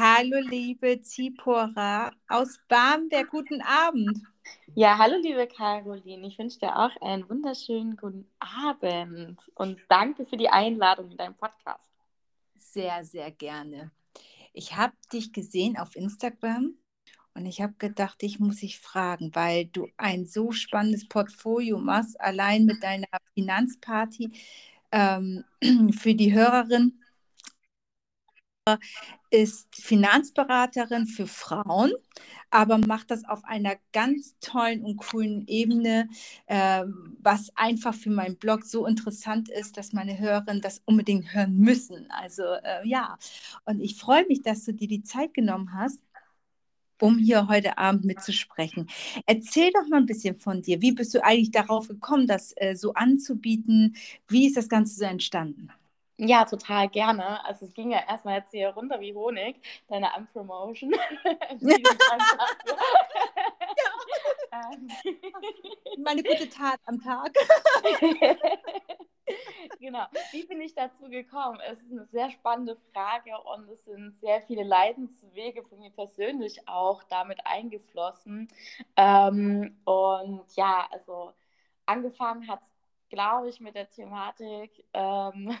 Hallo, liebe Zipora aus Barmbek, guten Abend. Ja, hallo, liebe Caroline. Ich wünsche dir auch einen wunderschönen guten Abend und danke für die Einladung in deinem Podcast. Sehr, sehr gerne. Ich habe dich gesehen auf Instagram und ich habe gedacht, ich muss dich fragen, weil du ein so spannendes Portfolio machst, allein mit deiner Finanzparty ähm, für die Hörerin ist Finanzberaterin für Frauen, aber macht das auf einer ganz tollen und coolen Ebene, äh, was einfach für meinen Blog so interessant ist, dass meine Hörerinnen das unbedingt hören müssen. Also äh, ja, und ich freue mich, dass du dir die Zeit genommen hast um hier heute Abend mitzusprechen. Erzähl doch mal ein bisschen von dir. Wie bist du eigentlich darauf gekommen, das äh, so anzubieten? Wie ist das Ganze so entstanden? Ja, total gerne. Also es ging ja erstmal jetzt hier runter wie Honig, deine Unpromotion. Ähm. Meine gute Tat am Tag. genau. Wie bin ich dazu gekommen? Es ist eine sehr spannende Frage und es sind sehr viele Leidenswege von mir persönlich auch damit eingeflossen. Ähm, und ja, also angefangen hat es, glaube ich, mit der Thematik, ähm,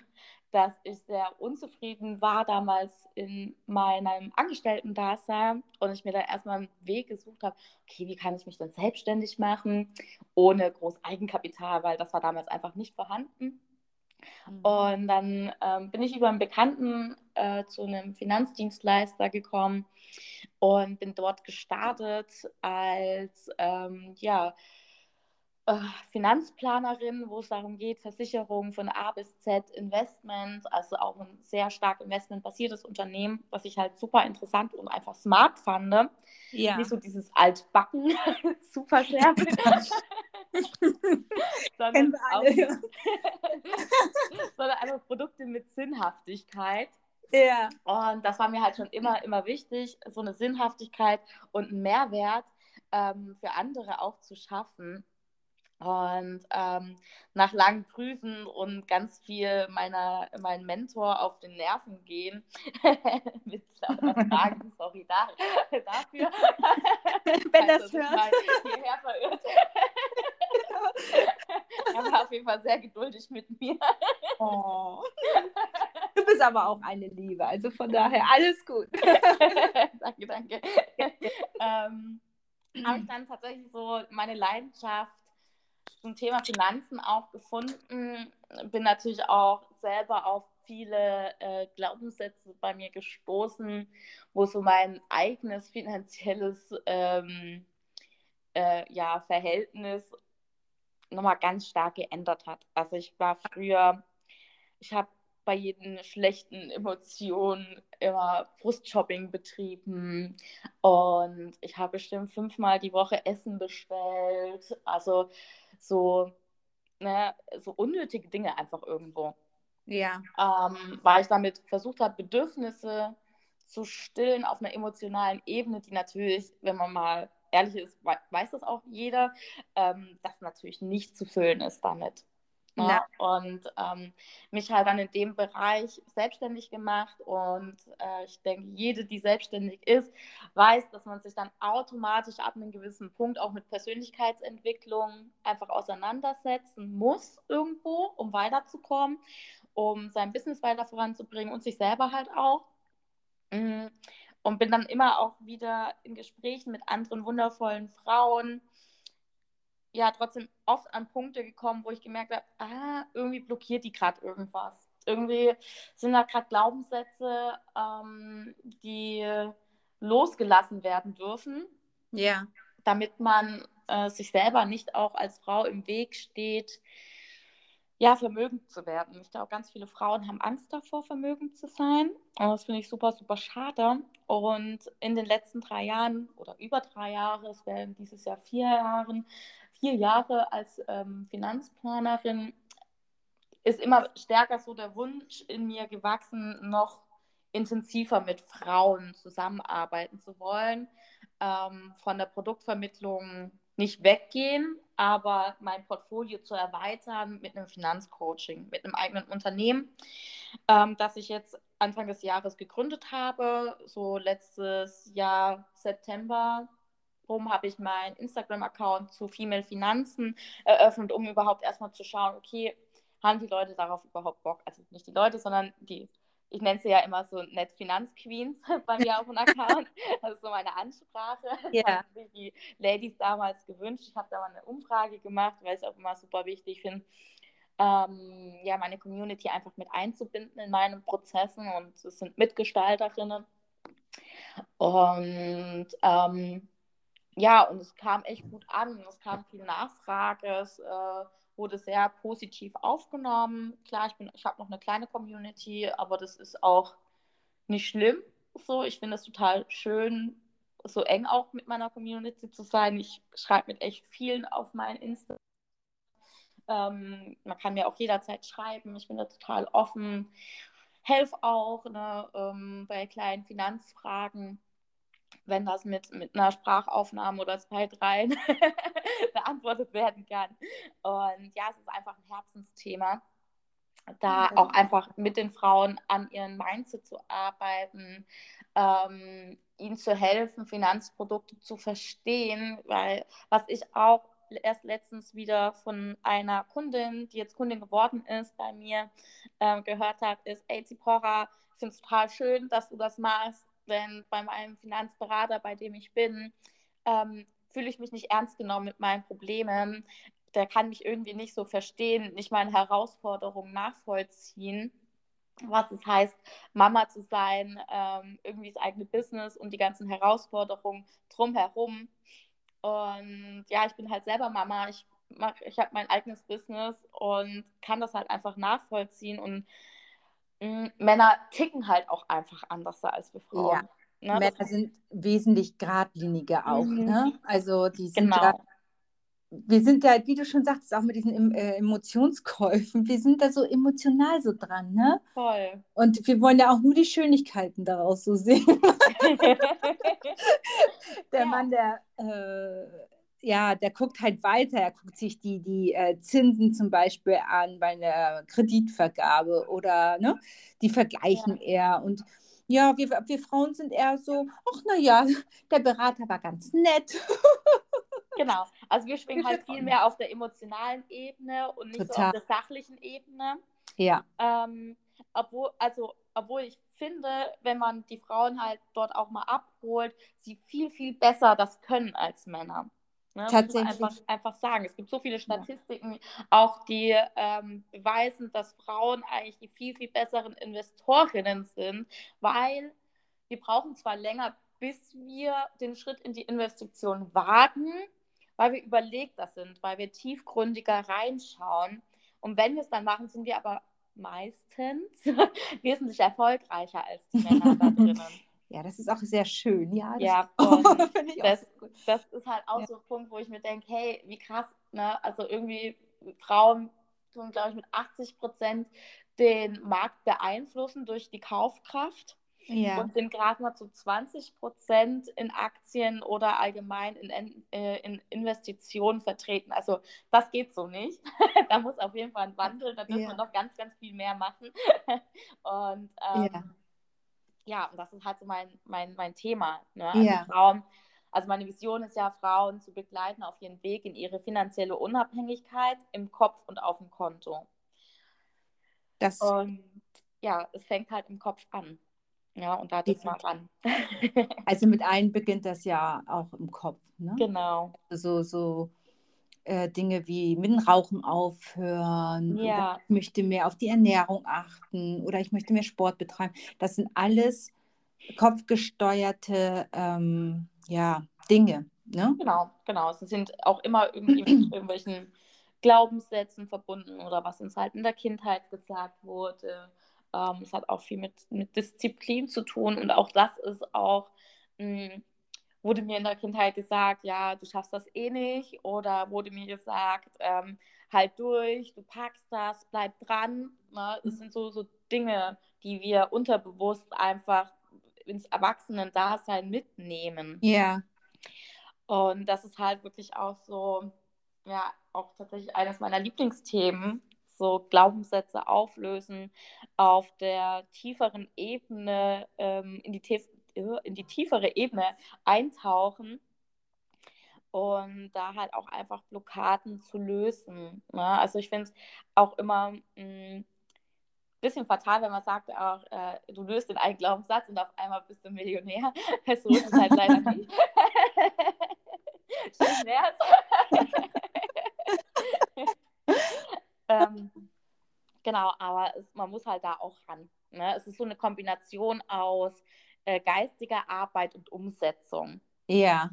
dass ich sehr unzufrieden war damals in meinem Angestellten-Dasein und ich mir dann erstmal einen Weg gesucht habe, okay, wie kann ich mich dann selbstständig machen, ohne groß Eigenkapital, weil das war damals einfach nicht vorhanden. Mhm. Und dann ähm, bin ich über einen Bekannten äh, zu einem Finanzdienstleister gekommen und bin dort gestartet als ähm, ja, äh, Finanzplanerin, wo es darum geht, Versicherungen von A bis Z, Investment, also auch ein sehr stark investmentbasiertes Unternehmen, was ich halt super interessant und einfach smart fand. Ja. Nicht so dieses Altbacken, super schärf. sondern, auch, sondern einfach Produkte mit Sinnhaftigkeit. Ja. Und das war mir halt schon immer, immer wichtig, so eine Sinnhaftigkeit und einen Mehrwert ähm, für andere auch zu schaffen. Und ähm, nach langem Prüfen und ganz viel meiner, mein Mentor auf den Nerven gehen, mit lauter Fragen, sorry da, dafür. Wenn das hört. Hierher verirrt. er war auf jeden Fall sehr geduldig mit mir. Oh. Du bist aber auch eine Liebe, also von daher alles gut. danke, danke. ähm, habe ich dann tatsächlich so meine Leidenschaft zum Thema Finanzen auch gefunden. Bin natürlich auch selber auf viele äh, Glaubenssätze bei mir gestoßen, wo so mein eigenes finanzielles ähm, äh, ja, Verhältnis nochmal ganz stark geändert hat. Also ich war früher, ich habe bei jeden schlechten Emotionen immer Frustshopping betrieben und ich habe bestimmt fünfmal die Woche Essen bestellt. Also so, ne, so unnötige Dinge einfach irgendwo. Ja. Ähm, weil ich damit versucht habe, Bedürfnisse zu stillen auf einer emotionalen Ebene, die natürlich, wenn man mal ehrlich ist, weiß das auch jeder, ähm, das natürlich nicht zu füllen ist damit. Ne? Und ähm, mich halt dann in dem Bereich selbstständig gemacht. Und äh, ich denke, jede, die selbstständig ist, weiß, dass man sich dann automatisch ab einem gewissen Punkt auch mit Persönlichkeitsentwicklung einfach auseinandersetzen muss irgendwo, um weiterzukommen, um sein Business weiter voranzubringen und sich selber halt auch. Mhm. Und bin dann immer auch wieder in Gesprächen mit anderen wundervollen Frauen ja trotzdem oft an Punkte gekommen, wo ich gemerkt habe, ah, irgendwie blockiert die gerade irgendwas. Irgendwie sind da gerade Glaubenssätze, ähm, die losgelassen werden dürfen. Ja. Damit man äh, sich selber nicht auch als Frau im Weg steht, ja, vermögend zu werden. Ich glaube, ganz viele Frauen haben Angst davor, vermögend zu sein. Und das finde ich super, super schade. Und in den letzten drei Jahren oder über drei Jahre, es werden dieses Jahr vier Jahre, vier Jahre als ähm, Finanzplanerin ist immer stärker so der Wunsch in mir gewachsen, noch intensiver mit Frauen zusammenarbeiten zu wollen, ähm, von der Produktvermittlung nicht weggehen, aber mein Portfolio zu erweitern mit einem Finanzcoaching, mit einem eigenen Unternehmen, ähm, das ich jetzt Anfang des Jahres gegründet habe. So letztes Jahr September rum habe ich meinen Instagram-Account zu Female Finanzen eröffnet, um überhaupt erstmal zu schauen, okay, haben die Leute darauf überhaupt Bock? Also nicht die Leute, sondern die, ich nenne sie ja immer so nett Finanzqueens bei mir auf dem Account. Das ist so meine Ansprache. Ja. Yeah. Haben sich die Ladies damals gewünscht. Ich habe da mal eine Umfrage gemacht, weil ich es auch immer super wichtig finde, ähm, ja, meine Community einfach mit einzubinden in meinen Prozessen und es sind Mitgestalterinnen. Und ähm, ja, und es kam echt gut an. Es kam viel Nachfrage. Es äh, wurde sehr positiv aufgenommen. Klar, ich, ich habe noch eine kleine Community, aber das ist auch nicht schlimm. So, ich finde es total schön, so eng auch mit meiner Community zu sein. Ich schreibe mit echt vielen auf mein Insta. Ähm, man kann mir auch jederzeit schreiben. Ich bin da total offen. Helf auch ne, ähm, bei kleinen Finanzfragen wenn das mit, mit einer Sprachaufnahme oder zwei, drei beantwortet werden kann. Und ja, es ist einfach ein Herzensthema, da auch einfach mit den Frauen an ihren Mindset zu arbeiten, ähm, ihnen zu helfen, Finanzprodukte zu verstehen, weil was ich auch erst letztens wieder von einer Kundin, die jetzt Kundin geworden ist bei mir, äh, gehört hat, ist, ey Zipora, ich finde es total schön, dass du das machst denn bei meinem Finanzberater, bei dem ich bin, ähm, fühle ich mich nicht ernst genommen mit meinen Problemen. Der kann mich irgendwie nicht so verstehen, nicht meine Herausforderungen nachvollziehen, was es heißt, Mama zu sein, ähm, irgendwie das eigene Business und die ganzen Herausforderungen drumherum. Und ja, ich bin halt selber Mama. Ich, ich habe mein eigenes Business und kann das halt einfach nachvollziehen und Männer ticken halt auch einfach anders als wir Frauen. Ja. Ne? Männer sind wesentlich geradliniger auch. Mhm. Ne? Also die sind genau. da, wir sind da, wie du schon sagst, auch mit diesen äh, Emotionskäufen, wir sind da so emotional so dran, ne? Voll. Und wir wollen ja auch nur die Schönigkeiten daraus so sehen. der ja. Mann, der äh, ja, der guckt halt weiter. Er guckt sich die, die äh, Zinsen zum Beispiel an bei einer Kreditvergabe oder ne, die vergleichen ja. er. Und ja, wir, wir Frauen sind eher so, ach naja, der Berater war ganz nett. Genau, also wir schwingen halt viel mehr auf der emotionalen Ebene und nicht Total. so auf der sachlichen Ebene. Ja. Ähm, obwohl, also, obwohl ich finde, wenn man die Frauen halt dort auch mal abholt, sie viel, viel besser das können als Männer. Ne? Tatsächlich. Einfach, einfach sagen. Es gibt so viele Statistiken, ja. auch die ähm, beweisen, dass Frauen eigentlich die viel, viel besseren Investorinnen sind, weil wir brauchen zwar länger, bis wir den Schritt in die Investition wagen, weil wir überlegter sind, weil wir tiefgründiger reinschauen. Und wenn wir es dann machen, sind wir aber meistens wesentlich erfolgreicher als die Männer da drinnen. Ja, das ist auch sehr schön. Ja, das, ja, ich das, das ist halt auch ja. so ein Punkt, wo ich mir denke, hey, wie krass, ne? Also irgendwie Frauen tun, glaube ich, mit 80 Prozent den Markt beeinflussen durch die Kaufkraft. Ja. Und sind gerade mal zu 20 Prozent in Aktien oder allgemein in, äh, in Investitionen vertreten. Also das geht so nicht. da muss auf jeden Fall ein Wandel, da dürfen ja. wir noch ganz, ganz viel mehr machen. Und ähm, ja ja, und das ist halt so mein, mein, mein Thema. Ne? Also ja. Frauen, also meine Vision ist ja, Frauen zu begleiten auf ihren Weg in ihre finanzielle Unabhängigkeit im Kopf und auf dem Konto. Das und ja, es fängt halt im Kopf an. Ja, und da ist man ran. also mit allen beginnt das ja auch im Kopf. Ne? Genau. So, so äh, Dinge wie mit dem Rauchen aufhören, ja. ich möchte mehr auf die Ernährung achten oder ich möchte mehr Sport betreiben. Das sind alles kopfgesteuerte ähm, ja, Dinge. Ne? Genau, genau. Sie sind auch immer irgendwie mit irgendwelchen Glaubenssätzen verbunden oder was uns halt in der Kindheit gesagt wurde. Ähm, es hat auch viel mit, mit Disziplin zu tun und auch das ist auch mh, hm, wurde mir in der Kindheit gesagt, ja, du schaffst das eh nicht. Oder wurde mir gesagt, ähm, halt durch, du packst das, bleib dran. Ne? Das sind so, so Dinge, die wir unterbewusst einfach ins Erwachsenen-Dasein mitnehmen. Ja. Und das ist halt wirklich auch so, ja auch tatsächlich eines meiner Lieblingsthemen, so Glaubenssätze auflösen, auf der tieferen Ebene, ähm, in, die in die tiefere Ebene eintauchen und da halt auch einfach Blockaden zu lösen. Ne? Also ich finde es auch immer ein mm, bisschen fatal, wenn man sagt, auch, äh, du löst den einen Glaubenssatz und auf einmal bist du Millionär. So ist es halt leider nicht. ähm, genau, aber es, man muss halt da auch ran. Ne? Es ist so eine Kombination aus äh, geistiger Arbeit und Umsetzung. Ja.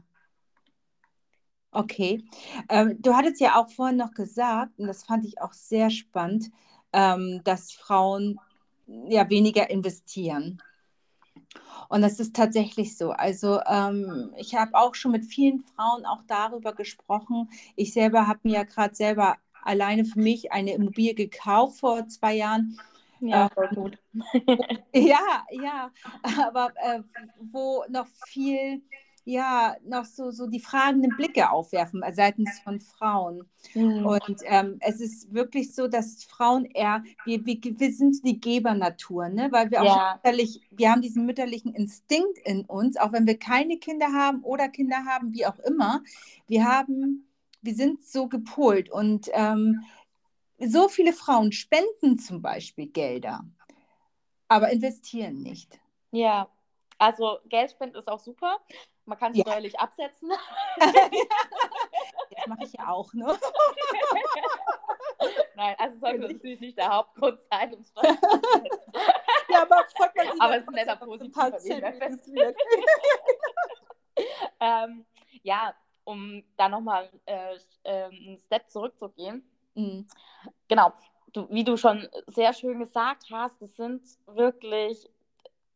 Okay. Ähm, du hattest ja auch vorhin noch gesagt, und das fand ich auch sehr spannend, ähm, dass Frauen ja weniger investieren. Und das ist tatsächlich so. Also ähm, ich habe auch schon mit vielen Frauen auch darüber gesprochen. Ich selber habe mir ja gerade selber alleine für mich eine Immobilie gekauft vor zwei Jahren. Ja, voll gut. ja, ja, aber äh, wo noch viel ja noch so, so die fragenden Blicke aufwerfen äh, seitens von Frauen. Mhm. Und ähm, es ist wirklich so, dass Frauen eher, wir, wir, wir sind die Gebernatur, ne? weil wir auch ja. mütterlich, wir haben diesen mütterlichen Instinkt in uns, auch wenn wir keine Kinder haben oder Kinder haben, wie auch immer. Wir haben, wir sind so gepolt und ähm, so viele Frauen spenden zum Beispiel Gelder, aber investieren nicht. Ja, also Geld spenden ist auch super. Man kann es ja. steuerlich absetzen. das mache ich ja auch, ne? Nein, also sollte natürlich nicht der Hauptgrund sein, um Steuern abzusetzen. Ja, aber freut man sich Aber es ist ein netter positiver ähm, Ja, um da nochmal äh, äh, einen Step zurückzugehen. Mhm. Genau, du, wie du schon sehr schön gesagt hast, es sind wirklich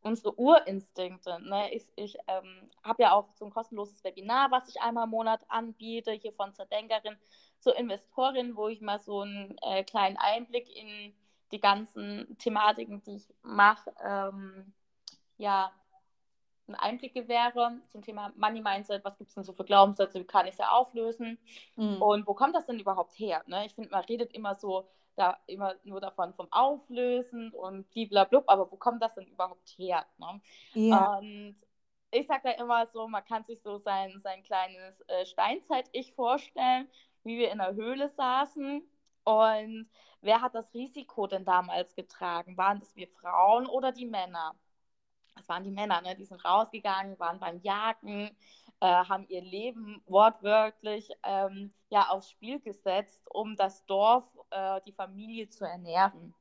unsere Urinstinkte. Ne? Ich, ich ähm, habe ja auch so ein kostenloses Webinar, was ich einmal im Monat anbiete, hier von zur Denkerin zur Investorin, wo ich mal so einen äh, kleinen Einblick in die ganzen Thematiken, die ich mache, ähm, ja, einen Einblick gewähre zum Thema Money Mindset. Was gibt es denn so für Glaubenssätze? Wie kann ich sie auflösen? Mhm. Und wo kommt das denn überhaupt her? Ne? Ich finde, man redet immer so da immer nur davon vom Auflösen und blablabla, aber wo kommt das denn überhaupt her? Ne? Ja. Und ich sage da immer so, man kann sich so sein, sein kleines äh, Steinzeit-Ich vorstellen, wie wir in der Höhle saßen und wer hat das Risiko denn damals getragen? Waren das wir Frauen oder die Männer? Das waren die Männer, ne? die sind rausgegangen, waren beim Jagen, äh, haben ihr Leben wortwörtlich ähm, ja, aufs Spiel gesetzt, um das Dorf, äh, die Familie zu ernähren.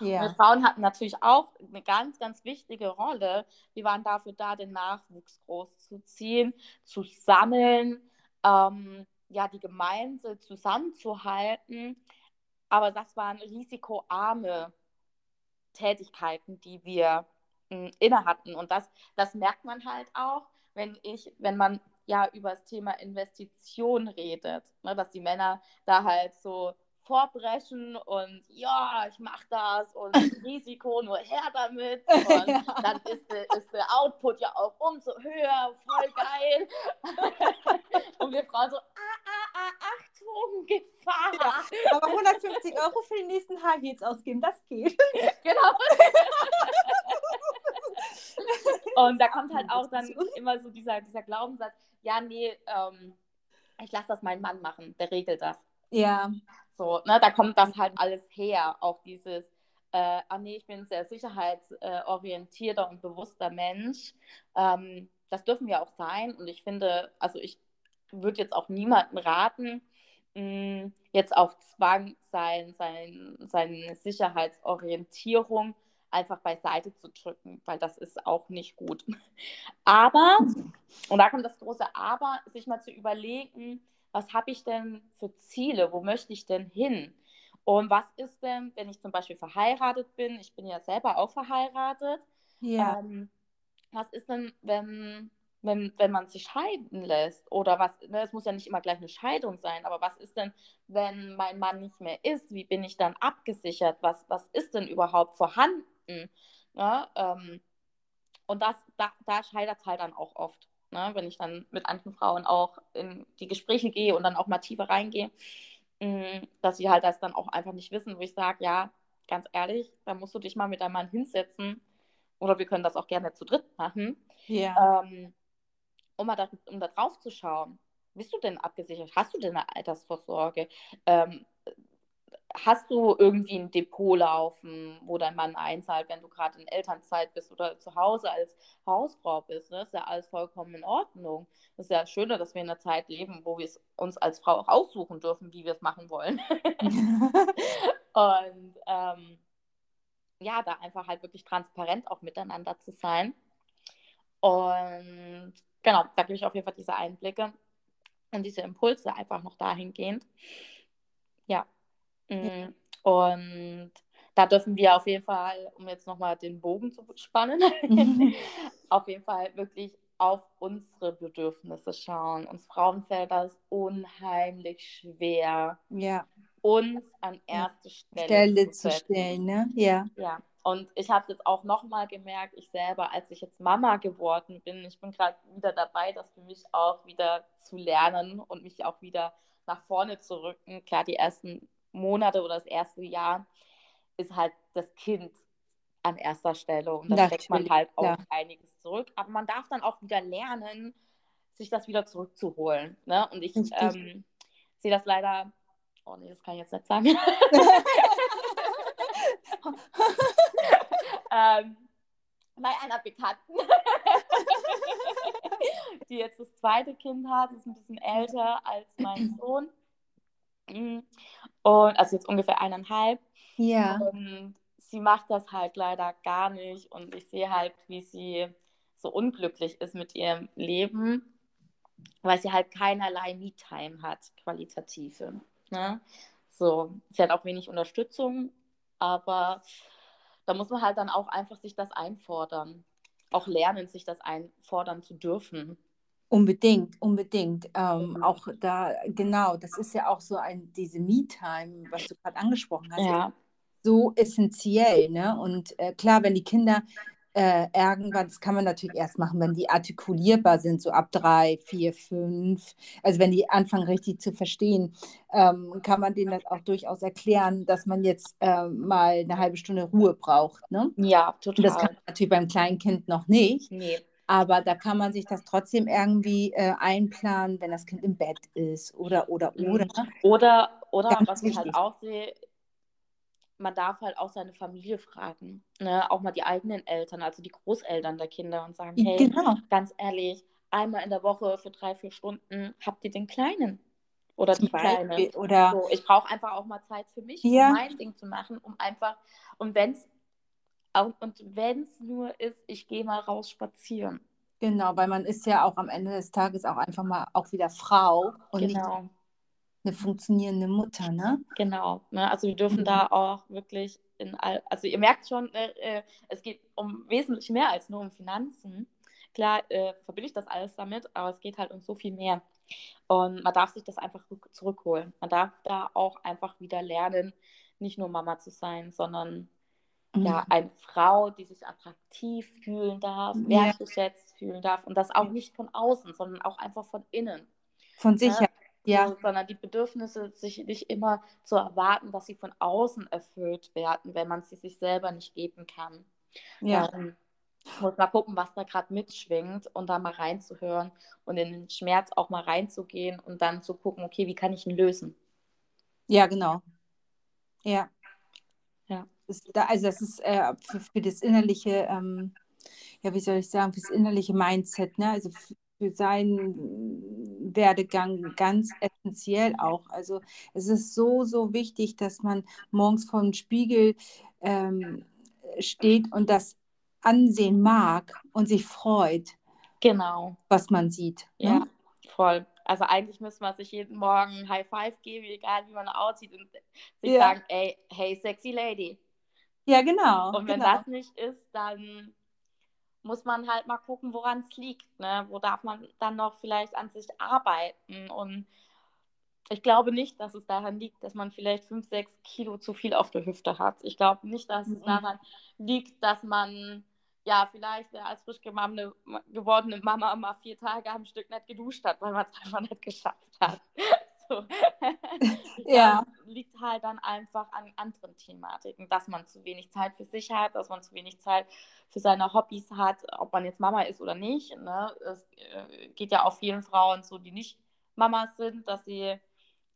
Ja. Und Frauen hatten natürlich auch eine ganz, ganz wichtige Rolle. Die waren dafür da, den Nachwuchs großzuziehen, zu sammeln, ähm, ja, die Gemeinde zusammenzuhalten. Aber das waren risikoarme Tätigkeiten, die wir inne hatten. Und das, das merkt man halt auch, wenn ich, wenn man ja über das Thema Investition redet, ne, dass die Männer da halt so vorbrechen und ja, ich mache das und Risiko nur her damit und ja. dann ist, de, ist der Output ja auch umso höher, voll geil. und wir Frauen so, ah, ah, ah, Achtung, Gefahr. Ja, aber 150 Euro für den nächsten Haar geht's ausgeben, das geht. genau. Und da kommt halt auch dann immer so dieser, dieser Glaubenssatz, ja, nee, ähm, ich lasse das meinen Mann machen, der regelt das. Ja. So, ne, da kommt das halt alles her, auch dieses, äh, ah nee, ich bin ein sehr sicherheitsorientierter und bewusster Mensch. Ähm, das dürfen wir auch sein und ich finde, also ich würde jetzt auch niemanden raten, mh, jetzt auf Zwang sein, sein, seine Sicherheitsorientierung einfach beiseite zu drücken, weil das ist auch nicht gut. Aber, und da kommt das große Aber, sich mal zu überlegen, was habe ich denn für Ziele, wo möchte ich denn hin? Und was ist denn, wenn ich zum Beispiel verheiratet bin, ich bin ja selber auch verheiratet, ja. Ähm, was ist denn, wenn, wenn, wenn man sich scheiden lässt? Oder was, ne, es muss ja nicht immer gleich eine Scheidung sein, aber was ist denn, wenn mein Mann nicht mehr ist? Wie bin ich dann abgesichert? Was, was ist denn überhaupt vorhanden? Ne? Ähm, und das, da, da scheitert es halt dann auch oft. ne? wenn ich dann mit anderen Frauen auch in die Gespräche gehe und dann auch mal tiefer reingehe, mm, dass sie halt das dann auch einfach nicht wissen, wo ich sage, ja, ganz ehrlich, da musst du dich mal mit deinem Mann hinsetzen oder wir können das auch gerne zu dritt machen, Ja. ähm, um mal da, um da drauf zu schauen. Bist du denn abgesichert? Hast du denn eine Altersvorsorge? Ähm, hast du irgendwie ein Depot laufen, wo dein Mann einzahlt, wenn du gerade in Elternzeit bist oder zu Hause als Hausfrau bist? Ne? Ist ja alles vollkommen in Ordnung. Das ist ja schöner, dass wir in einer Zeit leben, wo wir es uns als Frau auch aussuchen dürfen, wie wir es machen wollen. Und ähm, ja, da einfach halt wirklich transparent auch miteinander zu sein. Und genau, da gebe ich auf jeden Fall diese Einblicke und diese Impulse einfach noch dahingehend. Ja. Mm, Und da dürfen wir auf jeden Fall, um jetzt nochmal den Bogen zu spannen, auf jeden Fall wirklich auf unsere Bedürfnisse schauen. Uns Frauen fällt das unheimlich schwer, ja. uns an erste Stelle, Stelle zu zu stellen, ne? Ja. Ja, und ich habe es jetzt auch nochmal gemerkt, ich selber, als ich jetzt Mama geworden bin, ich bin gerade wieder dabei, das für mich auch wieder zu lernen und mich auch wieder nach vorne zu rücken. Klar, die ersten Monate oder das erste Jahr ist halt das Kind an erster Stelle und da steckt man halt auch klar. einiges zurück. Aber man darf dann auch wieder lernen, sich das wieder zurückzuholen. Ne? Und ich ähm, sehe das leider, oh nee, das kann ich jetzt nicht sagen. ähm, bei einer Bekannten, die jetzt das zweite Kind hat, ist ein bisschen älter als mein Sohn. Und also jetzt ungefähr eineinhalb. Ja. Und sie macht das halt leider gar nicht. Und ich sehe halt, wie sie so unglücklich ist mit ihrem Leben, weil sie halt keinerlei Me-Time hat, qualitative. Ne? So, sie hat auch wenig Unterstützung, aber da muss man halt dann auch einfach sich das einfordern. Auch lernen, sich das einfordern zu dürfen. Unbedingt, unbedingt. Ähm, Mhm. auch da, genau, das ist ja auch so ein, diese Me-Time, was du gerade angesprochen hast, Ja, so essentiell, ne? Und äh, klar, wenn die Kinder äh, irgendwann, das kann man natürlich erst machen, wenn die artikulierbar sind, so ab drei, vier, fünf, also wenn die anfangen richtig zu verstehen, ähm, kann man denen das auch durchaus erklären, dass man jetzt äh, mal eine halbe Stunde Ruhe braucht, ne? ja, Und das kann total. man natürlich beim kleinen Kind noch nicht. Nee, Aber da kann man sich das trotzdem irgendwie äh, einplanen, wenn das Kind im Bett ist oder, oder, oder. Mhm. Oder, oder Ganz was ich halt auch sehe, man darf halt auch seine Familie fragen. Ne? Auch mal die eigenen Eltern, also die Großeltern der Kinder und sagen, hey, Genau, ganz ehrlich, einmal in der Woche für drei, vier Stunden habt ihr den Kleinen oder zum die Kleine. Oder So, ich brauche einfach auch mal Zeit für mich, Ja. um mein Ding zu machen, um einfach, und wenn es und wenn es nur ist, ich gehe mal raus spazieren. genau, weil man ist ja auch am Ende des Tages auch einfach mal auch wieder Frau und nicht Genau, eine funktionierende Mutter, ne? genau. Ne? Also wir dürfen Mhm. da auch wirklich in all, also ihr merkt schon, äh, äh, es geht um wesentlich mehr als nur um Finanzen. Klar, äh, verbinde ich das alles damit, aber es geht halt um so viel mehr. Und man darf sich das einfach rück- zurückholen. Man darf da auch einfach wieder lernen, nicht nur Mama zu sein, sondern ja, eine Frau, die sich attraktiv fühlen darf, Ja. wertgeschätzt fühlen darf und das auch nicht von außen, sondern auch einfach von innen. Von sich her. Ja, So, sondern die Bedürfnisse sich nicht immer zu erwarten, dass sie von außen erfüllt werden, wenn man sie sich selber nicht geben kann. ja, Ähm, muss mal gucken, was da gerade mitschwingt und da mal reinzuhören und in den Schmerz auch mal reinzugehen und dann zu gucken, okay, wie kann ich ihn lösen? ja, genau. Ja. Ja. Das, da, also das ist äh, für, für das innerliche, ähm, ja, wie soll ich sagen, für das innerliche Mindset, ne? Also für, seinen Werdegang ganz essentiell auch. Also es ist so, so wichtig, dass man morgens vor dem Spiegel ähm, steht und das ansehen mag und sich freut, Genau. was man sieht. Ja, Ne? voll. Also eigentlich müsste man sich jeden Morgen High Five geben, egal wie man aussieht und sich Ja. sagen, ey, hey, sexy Lady. Ja, genau. Und wenn genau. das nicht ist, dann muss man halt mal gucken, woran es liegt. Ne? Wo darf man dann noch vielleicht an sich arbeiten? Und ich glaube nicht, dass es daran liegt, dass man vielleicht fünf, sechs Kilo zu viel auf der Hüfte hat. Ich glaube nicht, dass es Mhm. daran liegt, dass man ja, vielleicht äh, als frisch gewordene Mama mal vier Tage am Stück nicht geduscht hat, weil man es einfach nicht geschafft hat. So. ja. Das liegt halt dann einfach an anderen Thematiken, dass man zu wenig Zeit für sich hat, dass man zu wenig Zeit für seine Hobbys hat, ob man jetzt Mama ist oder nicht. Ne? Es äh, geht ja auch vielen Frauen so, die nicht Mamas sind, dass sie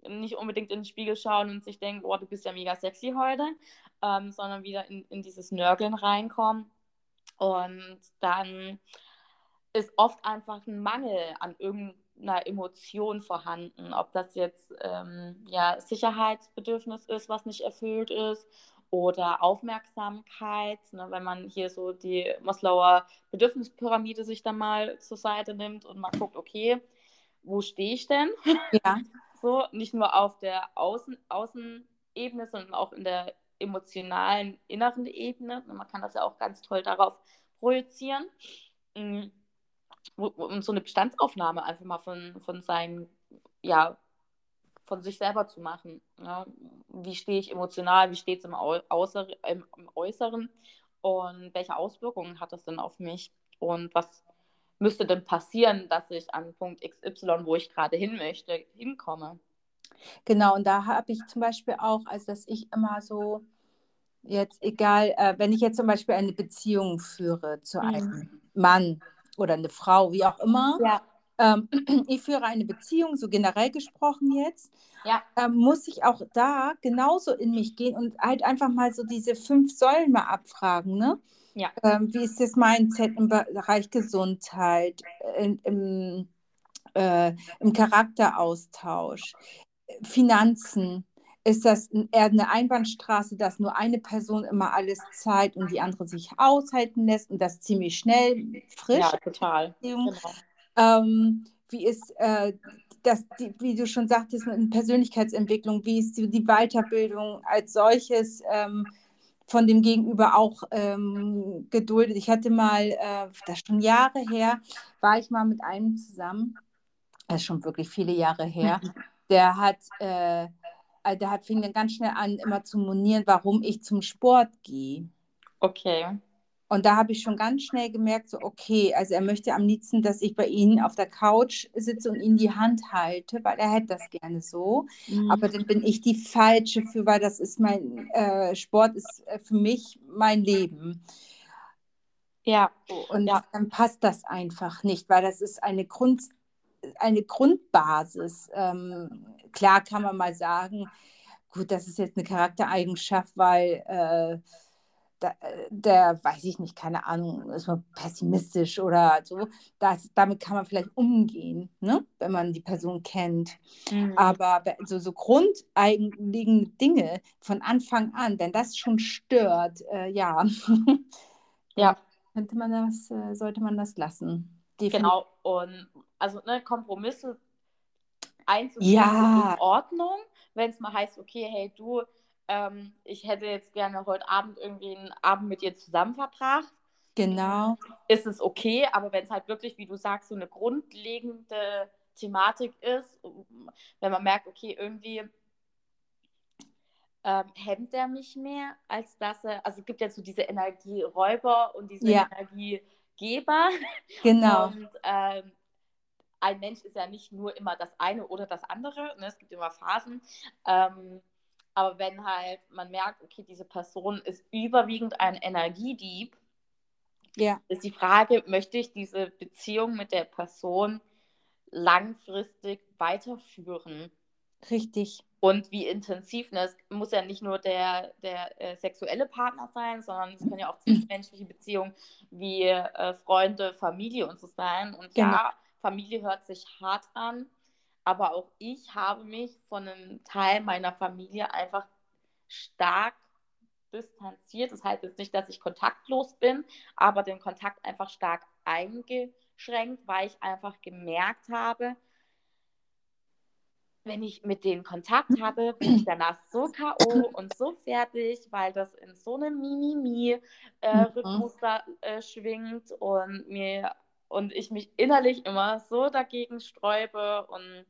nicht unbedingt in den Spiegel schauen und sich denken, oh, du bist ja mega sexy heute, ähm, sondern wieder in, in dieses Nörgeln reinkommen. Und dann ist oft einfach ein Mangel an irgendeiner Emotion vorhanden, ob das jetzt ähm, ja, Sicherheitsbedürfnis ist, was nicht erfüllt ist, oder Aufmerksamkeit, ne, wenn man hier so die Maslauer Bedürfnispyramide sich dann mal zur Seite nimmt und mal guckt, okay, wo stehe ich denn? Ja. so, nicht nur auf der Außen Außenebene, sondern auch in der emotionalen inneren Ebene. Man kann das ja auch ganz toll darauf projizieren. Mm, und so eine Bestandsaufnahme einfach mal von, von seinen, ja, von sich selber zu machen. Ja? Wie stehe ich emotional, wie steht es im, Außer, im, im Äußeren und welche Auswirkungen hat das denn auf mich und was müsste denn passieren, dass ich an Punkt XY, wo ich gerade hin möchte, hinkomme. Genau, und da habe ich zum Beispiel auch, also dass ich immer so, jetzt egal, äh, wenn ich jetzt zum Beispiel eine Beziehung führe zu einem mhm. Mann oder eine Frau, wie auch immer, ja. ähm, ich führe eine Beziehung, so generell gesprochen jetzt, ja. ähm, muss ich auch da genauso in mich gehen und halt einfach mal so diese fünf Säulen mal abfragen, ne? Ja. Ähm, wie ist das Mindset im Bereich Gesundheit, in, im, äh, im Charakteraustausch, Finanzen, ist das eher eine Einbahnstraße, dass nur eine Person immer alles zahlt und die andere sich aushalten lässt und das ziemlich schnell, frisch. Ja, total. Genau. Ähm, wie ist äh, das, die, wie du schon sagtest, mit Persönlichkeitsentwicklung, wie ist die, die Weiterbildung als solches ähm, von dem Gegenüber auch ähm, geduldet? Ich hatte mal, äh, das schon Jahre her, war ich mal mit einem zusammen, das ist schon wirklich viele Jahre her, der hat äh, der hat fing dann ganz schnell an, immer zu monieren, warum ich zum Sport gehe. Okay. Und da habe ich schon ganz schnell gemerkt, so okay, also er möchte am liebsten, dass ich bei ihm auf der Couch sitze und ihm die Hand halte, weil er hätte das gerne so. Mhm. Aber dann bin ich die falsche für, weil das ist mein äh, Sport ist äh, für mich mein Leben. Ja. Und ja. dann passt das einfach nicht, weil das ist eine Grund, eine Grundbasis. Ähm, klar kann man mal sagen, gut, das ist jetzt eine Charaktereigenschaft, weil äh, da, der, weiß ich nicht, keine Ahnung, ist man pessimistisch oder so. Das, damit kann man vielleicht umgehen, ne? wenn man die Person kennt. Mhm. Aber so, so grundeigene Dinge von Anfang an, wenn das schon stört, äh, ja, ja. könnte man das, äh, sollte man das lassen. Definitiv. Genau, und also ne, Kompromisse einzugehen ja. ist in Ordnung, wenn es mal heißt, okay, hey du, ähm, ich hätte jetzt gerne heute Abend irgendwie einen Abend mit dir zusammen verbracht. Genau. Ist es okay, aber wenn es halt wirklich, wie du sagst, so eine grundlegende Thematik ist, wenn man merkt, okay, irgendwie ähm, hemmt er mich mehr, als dass er, also es gibt ja so diese Energieräuber und diese ja. Energiegeber. Genau. Und ähm, ein Mensch ist ja nicht nur immer das eine oder das andere, ne? es gibt immer Phasen. Ähm, aber wenn halt man merkt, okay, diese Person ist überwiegend ein Energiedieb, ja. ist die Frage, möchte ich diese Beziehung mit der Person langfristig weiterführen? Richtig. Und wie intensiv, ne? es muss ja nicht nur der, der äh, sexuelle Partner sein, sondern es können ja auch zwischenmenschliche Beziehungen wie äh, Freunde, Familie und so sein. Und genau. ja, Familie hört sich hart an, aber auch ich habe mich von einem Teil meiner Familie einfach stark distanziert. Das heißt jetzt nicht, dass ich kontaktlos bin, aber den Kontakt einfach stark eingeschränkt, weil ich einfach gemerkt habe, wenn ich mit denen Kontakt habe, bin ich danach so K.O. und so fertig, weil das in so einem Mimimi-Rhythmus äh, mhm. äh, schwingt und mir und ich mich innerlich immer so dagegen sträube und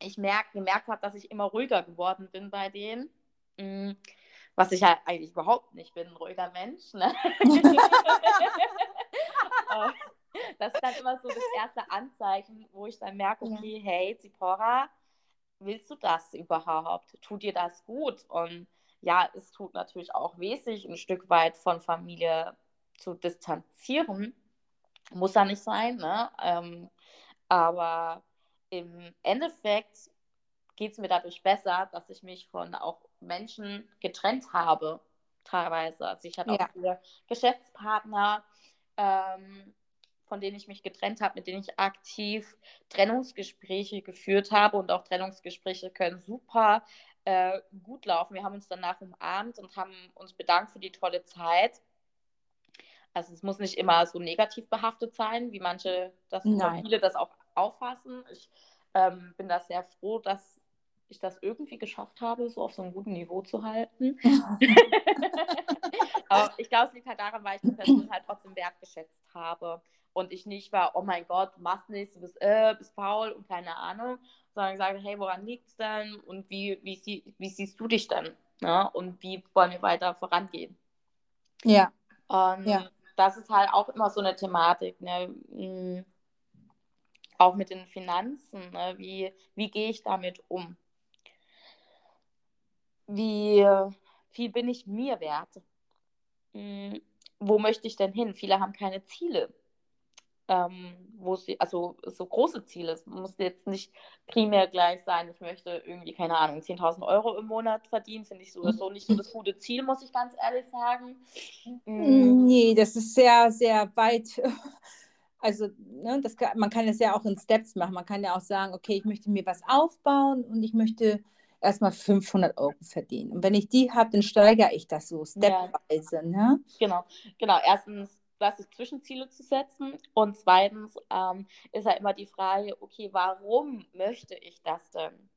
ich merk, gemerkt habe, dass ich immer ruhiger geworden bin bei denen. Mm, was ich halt eigentlich überhaupt nicht bin, ein ruhiger Mensch. Ne? das ist dann immer so das erste Anzeichen, wo ich dann merke, okay, ja. hey, Zipora, willst du das überhaupt? Tut dir das gut? Und ja, es tut natürlich auch weh, sich ein Stück weit von Familie zu distanzieren. Muss ja nicht sein, ne? Ähm, aber im Endeffekt geht es mir dadurch besser, dass ich mich von auch Menschen getrennt habe, teilweise. Also ich hatte ja. auch viele Geschäftspartner, ähm, von denen ich mich getrennt habe, mit denen ich aktiv Trennungsgespräche geführt habe und auch Trennungsgespräche können super äh, gut laufen. Wir haben uns danach umarmt und haben uns bedankt für die tolle Zeit. Also es muss nicht immer so negativ behaftet sein, wie manche das viele das auch auffassen. Ich ähm, bin da sehr froh, dass ich das irgendwie geschafft habe, so auf so einem guten Niveau zu halten. Aber ich glaube, es liegt halt daran, weil ich die Person halt trotzdem wertgeschätzt habe und ich nicht war, oh mein Gott, du machst nichts, du bist, äh, bist faul und keine Ahnung, sondern gesagt, hey, woran liegt es denn und wie, wie, sie, wie siehst du dich denn? Ne? Und wie wollen wir weiter vorangehen? Ja. Und ja. Das ist halt auch immer so eine Thematik. Ne? Hm, auch mit den Finanzen. Ne? Wie, wie gehe ich damit um? Wie viel bin ich mir wert? Hm, wo möchte ich denn hin? Viele haben keine Ziele ähm, wo sie, also so große Ziele, es muss jetzt nicht primär gleich sein, ich möchte irgendwie, keine Ahnung, 10.000 Euro im Monat verdienen, finde ich sowieso nicht so das gute Ziel, muss ich ganz ehrlich sagen. Mhm. Nee, das ist sehr, sehr weit. Also, ne, das kann, man kann es ja auch in Steps machen. Man kann ja auch sagen, okay, ich möchte mir was aufbauen und ich möchte erstmal 500 Euro verdienen. Und wenn ich die habe, dann steigere ich das so stepweise. Ja. Ne? Genau, genau. Erstens sich Zwischenziele zu setzen. Und zweitens ähm, ist ja immer die Frage, okay, warum möchte ich das denn?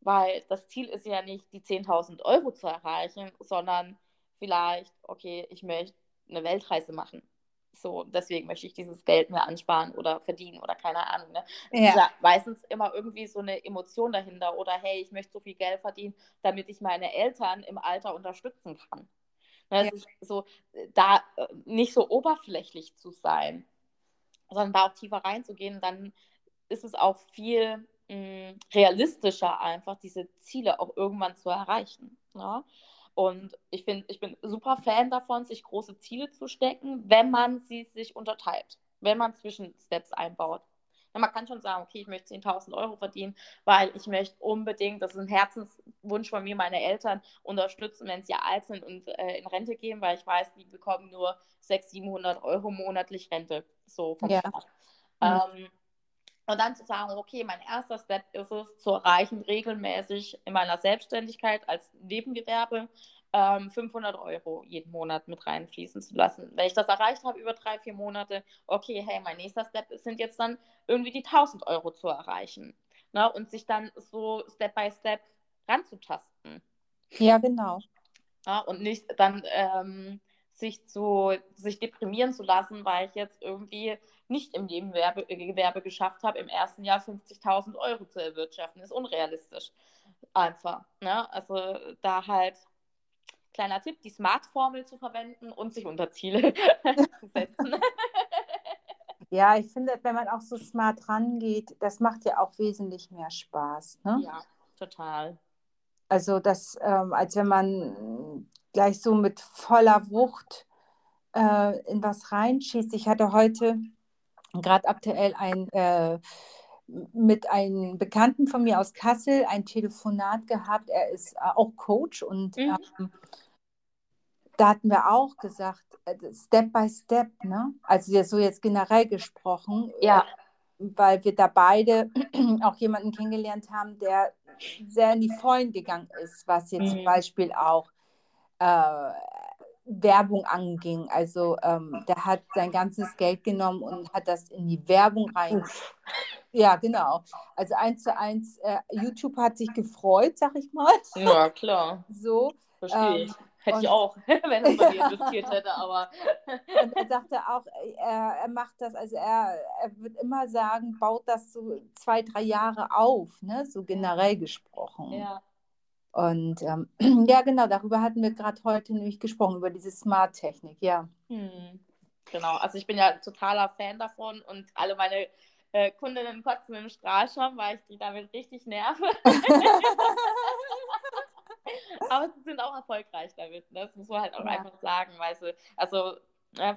Weil das Ziel ist ja nicht, die 10.000 Euro zu erreichen, sondern vielleicht, okay, ich möchte eine Weltreise machen. So, deswegen möchte ich dieses Geld mir ansparen oder verdienen oder keine Ahnung. Ne? Ja. ja meistens immer irgendwie so eine Emotion dahinter oder hey, ich möchte so viel Geld verdienen, damit ich meine Eltern im Alter unterstützen kann. Ne, ja. so, da äh, nicht so oberflächlich zu sein, sondern da auch tiefer reinzugehen, dann ist es auch viel mh, mm, realistischer, einfach diese Ziele auch irgendwann zu erreichen. Ja? Ne? Und ich finde, ich bin super Fan davon, sich große Ziele zu stecken, wenn man sie sich unterteilt, wenn man Zwischensteps einbaut. Ja, man kann schon sagen, okay, ich möchte 10.000 Euro verdienen, weil ich möchte unbedingt, das ist ein Herzenswunsch von mir, meine Eltern unterstützen, wenn sie alt sind und äh, in Rente gehen, weil ich weiß, die bekommen nur 600, 700 Euro monatlich Rente, so vom ja. Staat. Mhm. und dann zu sagen, okay, mein erster Step ist es, zu erreichen, regelmäßig in meiner Selbstständigkeit als Nebengewerbe ähm, 500 Euro jeden Monat mit reinfließen zu lassen. Wenn ich das erreicht habe über drei, vier Monate, okay, hey, mein nächster Step sind jetzt dann irgendwie die 1000 Euro zu erreichen. Ne? Und sich dann so Step by Step ranzutasten. Ja, genau. Ja, und nicht dann ähm, sich, zu, sich deprimieren zu lassen, weil ich jetzt irgendwie nicht im Nebengewerbe äh, Gewerbe geschafft habe, im ersten Jahr 50.000 Euro zu erwirtschaften. Ist unrealistisch. Einfach. Ne? Also da halt kleiner Tipp, die Smart-Formel zu verwenden und sich unter Ziele zu setzen. Ja, ich finde, wenn man auch so smart rangeht, das macht ja auch wesentlich mehr Spaß. Ne? Ja, total. Also das, ähm, als wenn man gleich so mit voller Wucht äh, in was reinschießt. Ich hatte heute gerade aktuell ein äh, mit einem Bekannten von mir aus Kassel ein Telefonat gehabt. Er ist äh, auch Coach und mhm. ähm, da hatten wir auch gesagt, äh, Step by Step, ne? Also so jetzt generell gesprochen. Ja. Weil wir da beide auch jemanden kennengelernt haben, der sehr in die Vollen gegangen ist, was jetzt mhm. zum Beispiel auch äh, Werbung anging. Also ähm, der hat sein ganzes Geld genommen und hat das in die Werbung rein. Ja, genau. Also eins zu eins, äh, YouTube hat sich gefreut, sag ich mal. Ja, klar. So. Verstehe ich. Ähm, Hätte und, ich auch, wenn er bei mir investiert hätte, aber. und er sagte auch, er, er macht das, also er, er wird immer sagen, baut das so zwei, drei Jahre auf, ne? so generell gesprochen. Ja. Und ähm, ja, genau, darüber hatten wir gerade heute nämlich gesprochen, über diese Smart-Technik, ja. Hm. Genau, also ich bin ja totaler Fan davon und alle meine äh, Kundinnen kotzen im Strahlschirm, weil ich die damit richtig nerve. Aber sie sind auch erfolgreich damit. Ne? Das muss man halt auch ja. einfach sagen, weil sie, also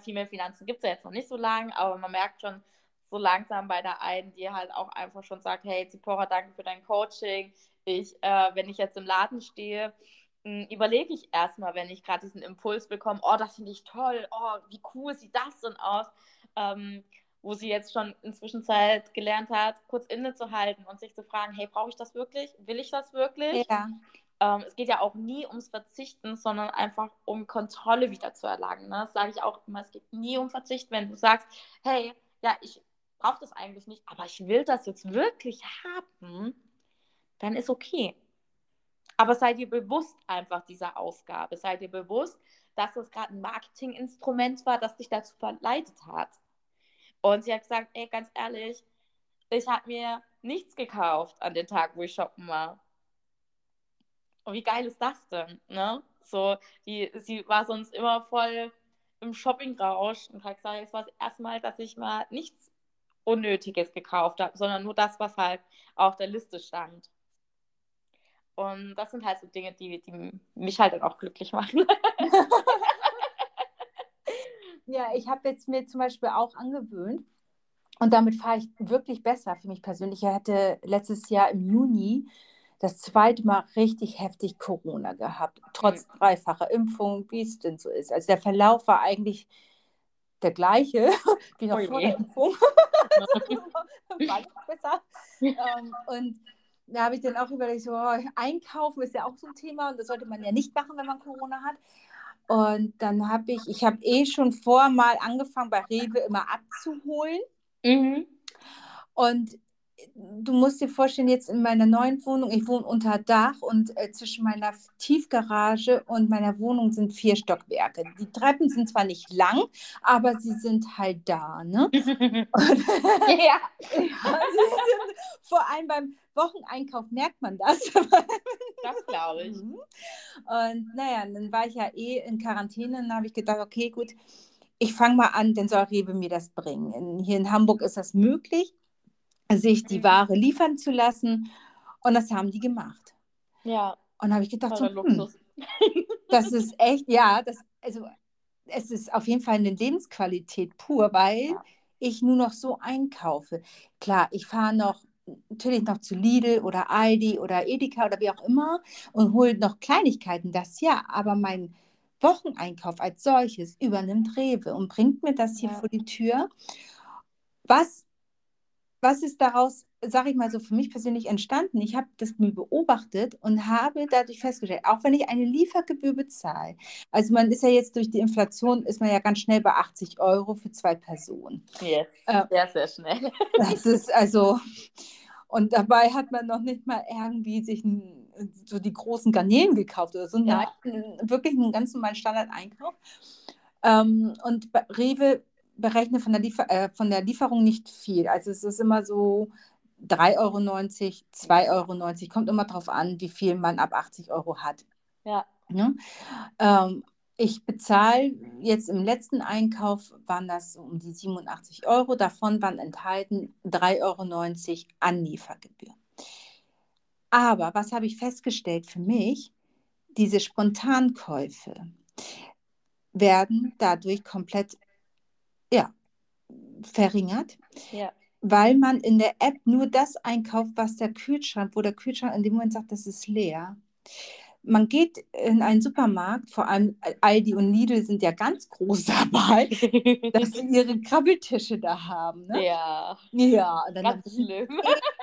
viel mehr Finanzen gibt es ja jetzt noch nicht so lange, aber man merkt schon so langsam bei der einen, die halt auch einfach schon sagt, hey Zipora, danke für dein Coaching. Ich, äh, wenn ich jetzt im Laden stehe, hm, überlege ich erstmal, wenn ich gerade diesen Impuls bekomme, oh, das finde ich toll, oh, wie cool sieht das denn aus? Ähm, wo sie jetzt schon inzwischen Zeit gelernt hat, kurz innezuhalten und sich zu fragen, hey, brauche ich das wirklich? Will ich das wirklich? Ja. Ähm, es geht ja auch nie ums Verzichten, sondern einfach um Kontrolle wieder zu erlangen. Ne? Das sage ich auch immer, es geht nie um Verzicht, wenn du sagst, hey, ja, ich brauche das eigentlich nicht, aber ich will das jetzt wirklich haben, dann ist okay. Aber sei dir bewusst einfach dieser Ausgabe. Sei dir bewusst, dass das gerade ein Marketinginstrument war, das dich dazu verleitet hat. Und sie hat gesagt, ey, ganz ehrlich, ich habe mir nichts gekauft an dem Tag, wo ich shoppen war. Und wie geil ist das denn? Ne? So, die, sie war sonst immer voll im Shoppingrausch und hat gesagt, jetzt war das erste dass ich mal nichts Unnötiges gekauft habe, sondern nur das, was halt auf der Liste stand. Und das sind halt so Dinge, die, die mich halt dann auch glücklich machen. ja, ich habe jetzt mir zum Beispiel auch angewöhnt, und damit fahre ich wirklich besser für mich persönlich. Ich hatte letztes Jahr im Juni das zweite Mal richtig heftig Corona gehabt, trotz dreifacher Impfung, wie es denn so ist. Also der Verlauf war eigentlich der gleiche wie noch oh vor der Impfung. war besser. Ähm, und da habe ich dann auch überlegt, so, oh, einkaufen ist ja auch so ein Thema und das sollte man ja nicht machen, wenn man Corona hat. Und dann habe ich, ich habe eh schon vor mal angefangen, bei Rewe immer abzuholen. Mhm. Und du musst dir vorstellen, jetzt in meiner neuen Wohnung, ich wohne unter Dach und äh, zwischen meiner Tiefgarage und meiner Wohnung sind vier Stockwerke. Die Treppen sind zwar nicht lang, aber sie sind halt da. Ne? und, ja. sind, vor allem beim Wocheneinkauf merkt man das. das glaube ich. Mhm. Und naja, dann war ich ja eh in Quarantäne und habe ich gedacht, okay, gut, ich fange mal an, dann soll Rewe mir das bringen. In, hier in Hamburg ist das möglich sich die mhm. Ware liefern zu lassen. Und das haben die gemacht. Ja. Und habe ich gedacht, so, hm, das ist echt, ja, das, also es ist auf jeden Fall eine Lebensqualität pur, weil ja. ich nur noch so einkaufe. Klar, ich fahre noch natürlich noch zu Lidl oder Aldi oder Edeka oder wie auch immer und hole noch Kleinigkeiten, das ja, aber mein Wocheneinkauf als solches übernimmt Rewe und bringt mir das hier ja. vor die Tür. Was was ist daraus, sage ich mal so, für mich persönlich entstanden? Ich habe das mir beobachtet und habe dadurch festgestellt, auch wenn ich eine Liefergebühr bezahle, also man ist ja jetzt durch die Inflation, ist man ja ganz schnell bei 80 Euro für zwei Personen. Yes. Äh, sehr, sehr schnell. Das ist also, und dabei hat man noch nicht mal irgendwie sich so die großen Garnelen gekauft oder so. Ja. Nein, wirklich einen ganz normalen Standard-Einkauf. Ähm, und Rewe berechne von der, Liefer äh, von der Lieferung nicht viel. Also es ist immer so 3,90 Euro, 2,90 Euro. Kommt immer darauf an, wie viel man ab 80 Euro hat. Ja. ja? Ähm, ich bezahle jetzt im letzten Einkauf waren das um die 87 Euro. Davon waren enthalten 3,90 Euro an Liefergebühr. Aber was habe ich festgestellt für mich? Diese Spontankäufe werden dadurch komplett ja, verringert. Ja. Weil man in der App nur das einkauft, was der Kühlschrank, wo der Kühlschrank in dem Moment sagt, das ist leer. Man geht in einen Supermarkt, vor allem Aldi und Lidl sind ja ganz groß dabei, dass sie ihre Krabbeltische da haben. Ne? Ja. Ja, dann ganz schlimm.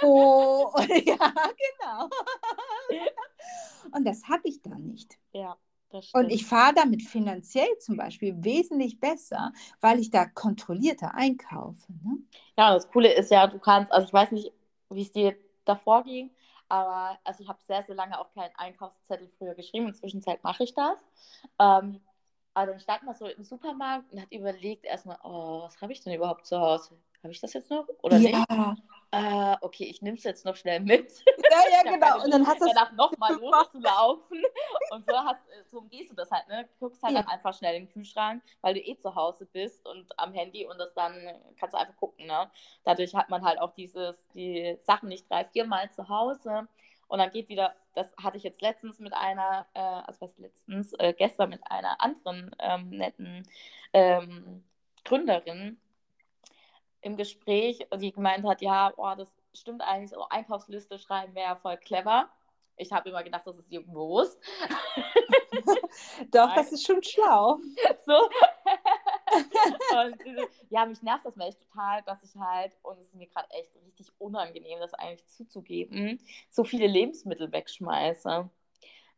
Eco. ja, genau. Und das habe ich da nicht. Ja. Und ich fahre damit finanziell zum Beispiel wesentlich besser, weil ich da kontrollierter einkaufe. Ne? Ja, das Coole ist ja, du kannst, also ich weiß nicht, wie es dir davor ging, aber also ich habe sehr, sehr lange auch keinen Einkaufszettel früher geschrieben. Inzwischen mache ich das. Ähm, aber dann stand man so im Supermarkt und hat überlegt erstmal, oh, was habe ich denn überhaupt zu Hause? habe ich das jetzt noch? Oder ja. nicht? Äh, okay, ich nehme es jetzt noch schnell mit. Ja, ja, genau. Und dann hast du danach nochmal loszulaufen. Und so, hast, so umgehst du das halt, ne? Guckst halt Ja. dann einfach schnell in den Kühlschrank, weil du eh zu Hause bist und am Handy und das dann kannst du einfach gucken, ne? Dadurch hat man halt auch dieses, die Sachen nicht drei, viermal zu Hause. Und dann geht wieder, das hatte ich jetzt letztens mit einer, äh, also was letztens, äh, gestern mit einer anderen ähm, netten ähm, Gründerin im Gespräch, die gemeint hat, ja, oh, das stimmt eigentlich, so Einkaufsliste schreiben wäre ja voll clever. Ich habe immer gedacht, das ist irgendwas. Doch, Nein. das ist schon schlau. so. und ja, mich nervt das echt total, dass ich halt, und es ist mir gerade echt richtig unangenehm, das eigentlich zuzugeben, so viele Lebensmittel wegschmeiße.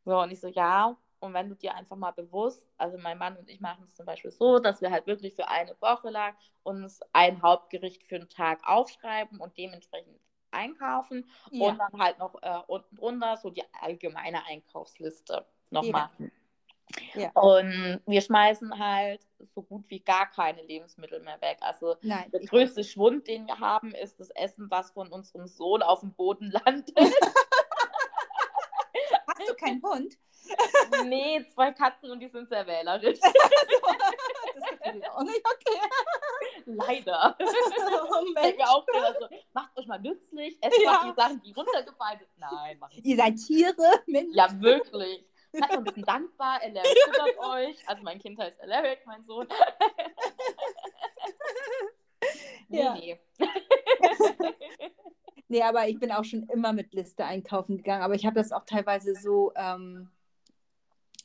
So, und ich so, ja, und wenn du dir einfach mal bewusst, also mein Mann und ich machen es zum Beispiel so, dass wir halt wirklich für eine Woche lang uns ein Hauptgericht für den Tag aufschreiben und dementsprechend einkaufen Ja. und dann halt noch äh, unten drunter so die allgemeine Einkaufsliste noch Ja. machen. Ja. Und wir schmeißen halt so gut wie gar keine Lebensmittel mehr weg. Also Nein. der größte Schwund, den wir haben, ist das Essen, was von unserem Sohn auf dem Boden landet. Hast du keinen Hund? Nee, zwei Katzen und die sind sehr wählerisch. Das gefällt mir auch nicht. Okay. Leider. Oh, Mensch. auch so, macht euch mal nützlich, esst Ja. mal die Sachen, die runtergefallen sind. Nein, macht Ihr seid Tiere, Mensch. Ja, wirklich. Seid mal ein bisschen dankbar. Alaric füttert euch. Also mein Kind heißt Alaric, mein Sohn. nee, Ja. nee. Nee, aber ich bin auch schon immer mit Liste einkaufen gegangen. Aber ich habe das auch teilweise so ähm,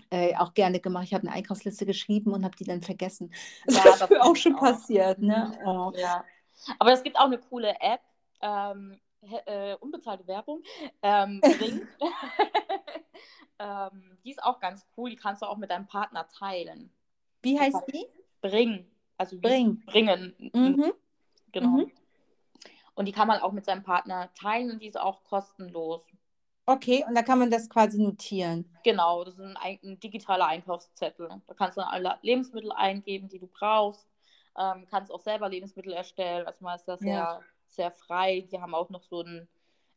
äh, auch gerne gemacht. Ich habe eine Einkaufsliste geschrieben und habe die dann vergessen. Das Ja, ist das auch schon auch. passiert. Ne? Oh. Ja. Aber es gibt auch eine coole App, ähm, äh, unbezahlte Werbung, ähm, Bring. ähm, die ist auch ganz cool, die kannst du auch mit deinem Partner teilen. Wie heißt die? Bring. Also Bring. bringen. Mhm. Genau. Mhm. Und die kann man auch mit seinem Partner teilen und die ist auch kostenlos. Okay, und da kann man das quasi notieren. Genau, das ist ein, ein, digitaler Einkaufszettel. Da kannst du dann alle Lebensmittel eingeben, die du brauchst. Ähm, kannst auch selber Lebensmittel erstellen. Also man ist da sehr, Ja. sehr frei. Die haben auch noch so ein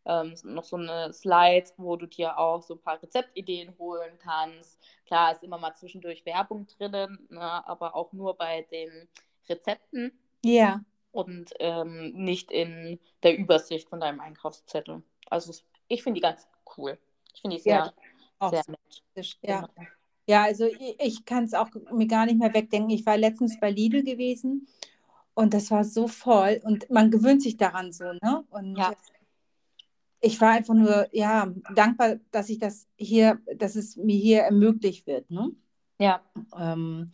ähm, noch so eine Slide, wo du dir auch so ein paar Rezeptideen holen kannst. Klar, ist immer mal zwischendurch Werbung drinnen, ne, aber auch nur bei den Rezepten Ja. und ähm, nicht in der Übersicht von deinem Einkaufszettel. Also es- ich finde die ganz cool. Ich finde die sehr, Ja, Auch sehr nett. Ja. Genau. Ja, also ich, ich kann es auch mir gar nicht mehr wegdenken. Ich war letztens bei Lidl gewesen und das war so voll und man gewöhnt sich daran so, ne? Und Ja. ich war einfach nur, ja, dankbar, dass ich das hier, dass es mir hier ermöglicht wird, ne? Ja, Ähm,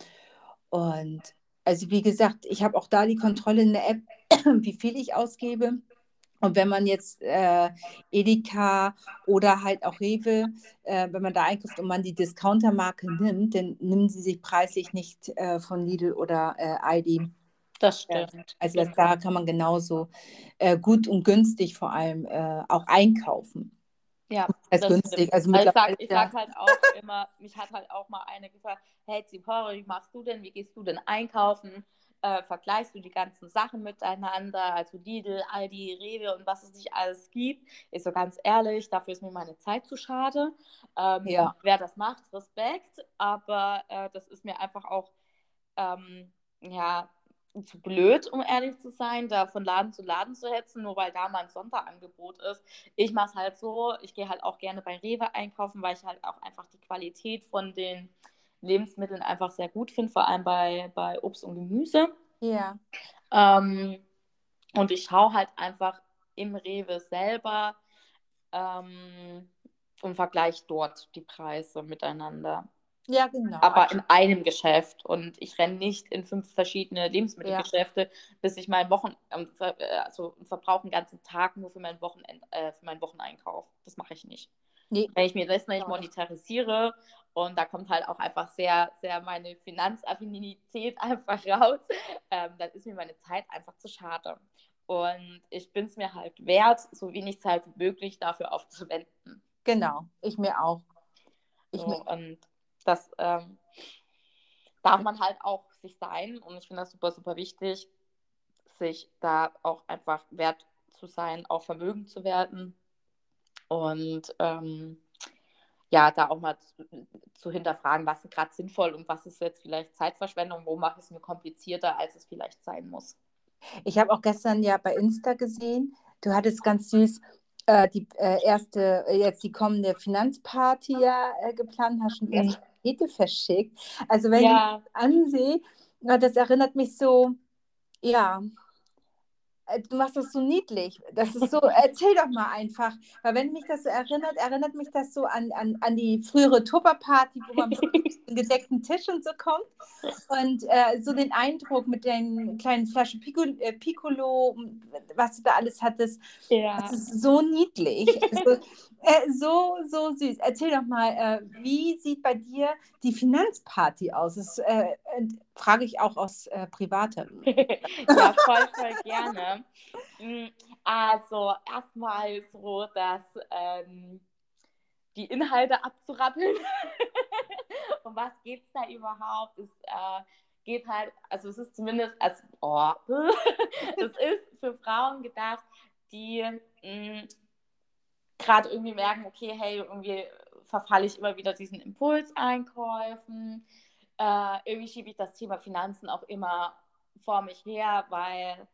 und also wie gesagt, ich habe auch da die Kontrolle in der App, wie viel ich ausgebe. Und wenn man jetzt äh, Edeka oder halt auch Rewe, äh, wenn man da einkauft und man die Discountermarke nimmt, dann nehmen sie sich preislich nicht äh, von Lidl oder äh, Aldi. das Ja. stimmt. Also das, da kann man genauso äh, gut und günstig vor allem äh, auch einkaufen. Ja, Als das günstig. stimmt. Also Also ich mittlerweile sag, ich ja. sag halt auch immer, mich hat halt auch mal eine gefragt, hey Zipora, wie machst du denn, wie gehst du denn einkaufen? Äh, vergleichst du die ganzen Sachen miteinander, also Lidl, Aldi, Rewe und was es nicht alles gibt? Ich so ganz ehrlich, dafür ist mir meine Zeit zu schade. Ähm, Ja. Wer das macht, Respekt, aber äh, das ist mir einfach auch, ähm, ja, zu blöd, um ehrlich zu sein, da von Laden zu Laden zu hetzen, nur weil da mal ein Sonderangebot ist. Ich mache es halt so, ich gehe halt auch gerne bei Rewe einkaufen, weil ich halt auch einfach die Qualität von den Lebensmitteln einfach sehr gut finde, vor allem bei, bei Obst und Gemüse. Ja. Ähm, und ich schaue halt einfach im Rewe selber ähm, und vergleiche dort die Preise miteinander. ja, genau. Aber in einem Geschäft und ich renne nicht in fünf verschiedene Lebensmittelgeschäfte, bis ich meinen Wochen, ver, äh, also verbrauche einen ganzen Tag nur für meinen, Wochenend, äh, für meinen Wocheneinkauf. Das mache ich nicht. Nee. Wenn ich mir das nicht Ja. monetarisiere und da kommt halt auch einfach sehr, sehr meine Finanzaffinität einfach raus, ähm, dann ist mir meine Zeit einfach zu schade. Und ich bin es mir halt wert, so wenig Zeit wie möglich dafür aufzuwenden. Genau, ich mir auch. Ich So, mir, und das ähm, darf man halt auch sich sein. Und ich finde das super, super wichtig, sich da auch einfach wert zu sein, auch vermögend zu werden. Und ähm, ja, da auch mal zu, zu hinterfragen, was ist gerade sinnvoll und was ist jetzt vielleicht Zeitverschwendung, wo mache ich es mir komplizierter, als es vielleicht sein muss. Ich habe auch gestern ja bei Insta gesehen, du hattest ganz süß äh, die äh, erste, äh, jetzt die kommende Finanzparty ja äh, geplant, hast schon die erste Pakete verschickt. Also wenn ja. ich das ansehe, das erinnert mich so, ja, äh, du machst das so niedlich. Das ist so, erzähl doch mal einfach. Weil wenn mich das so erinnert, erinnert mich das so an, an, an die frühere Tupperparty, wo man mit einem gedeckten Tisch und so kommt. Und äh, so den Eindruck mit den kleinen Flaschen Piccolo, äh, Piccolo was du da alles hattest, ja. das ist so niedlich. Also, äh, so, so süß. Erzähl doch mal, äh, wie sieht bei dir die Finanzparty aus? Das äh, frage ich auch aus äh, privater. ja, voll, voll gerne. Mm, also erstmal so, dass ähm, die Inhalte abzurappeln. um was geht es da überhaupt? Es äh, geht halt, also es ist zumindest als, oh, es ist für Frauen gedacht, die mm, gerade irgendwie merken, okay, hey, irgendwie verfalle ich immer wieder diesen Impulseinkäufen. Äh, irgendwie schiebe ich das Thema Finanzen auch immer vor mich her, weil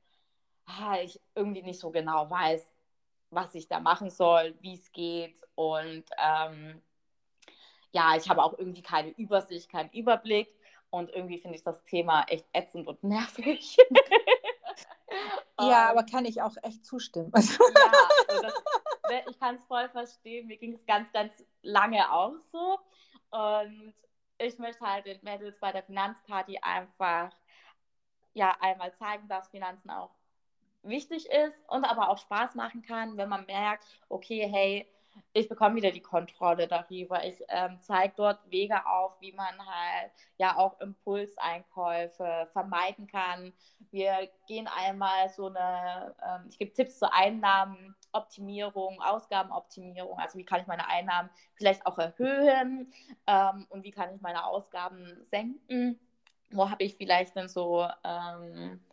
ah, ich irgendwie nicht so genau weiß, was ich da machen soll, wie es geht. Und ähm, ja, ich habe auch irgendwie keine Übersicht, keinen Überblick. Und irgendwie finde ich das Thema echt ätzend und nervig. ja, aber kann ich auch echt zustimmen. ja, das, ne, ich kann es voll verstehen. Mir ging es ganz, ganz lange auch so. Und ich möchte halt den Mädels bei der Finanzparty einfach ja einmal zeigen, dass Finanzen auch wichtig ist und aber auch Spaß machen kann, wenn man merkt, okay, hey, ich bekomme wieder die Kontrolle darüber. Ich ähm, zeige dort Wege auf, wie man halt ja auch Impulseinkäufe vermeiden kann. Wir gehen einmal so eine, ähm, ich gebe Tipps zur Einnahmenoptimierung, Ausgabenoptimierung, also wie kann ich meine Einnahmen vielleicht auch erhöhen ähm, und wie kann ich meine Ausgaben senken. Wo habe ich vielleicht denn so, ähm,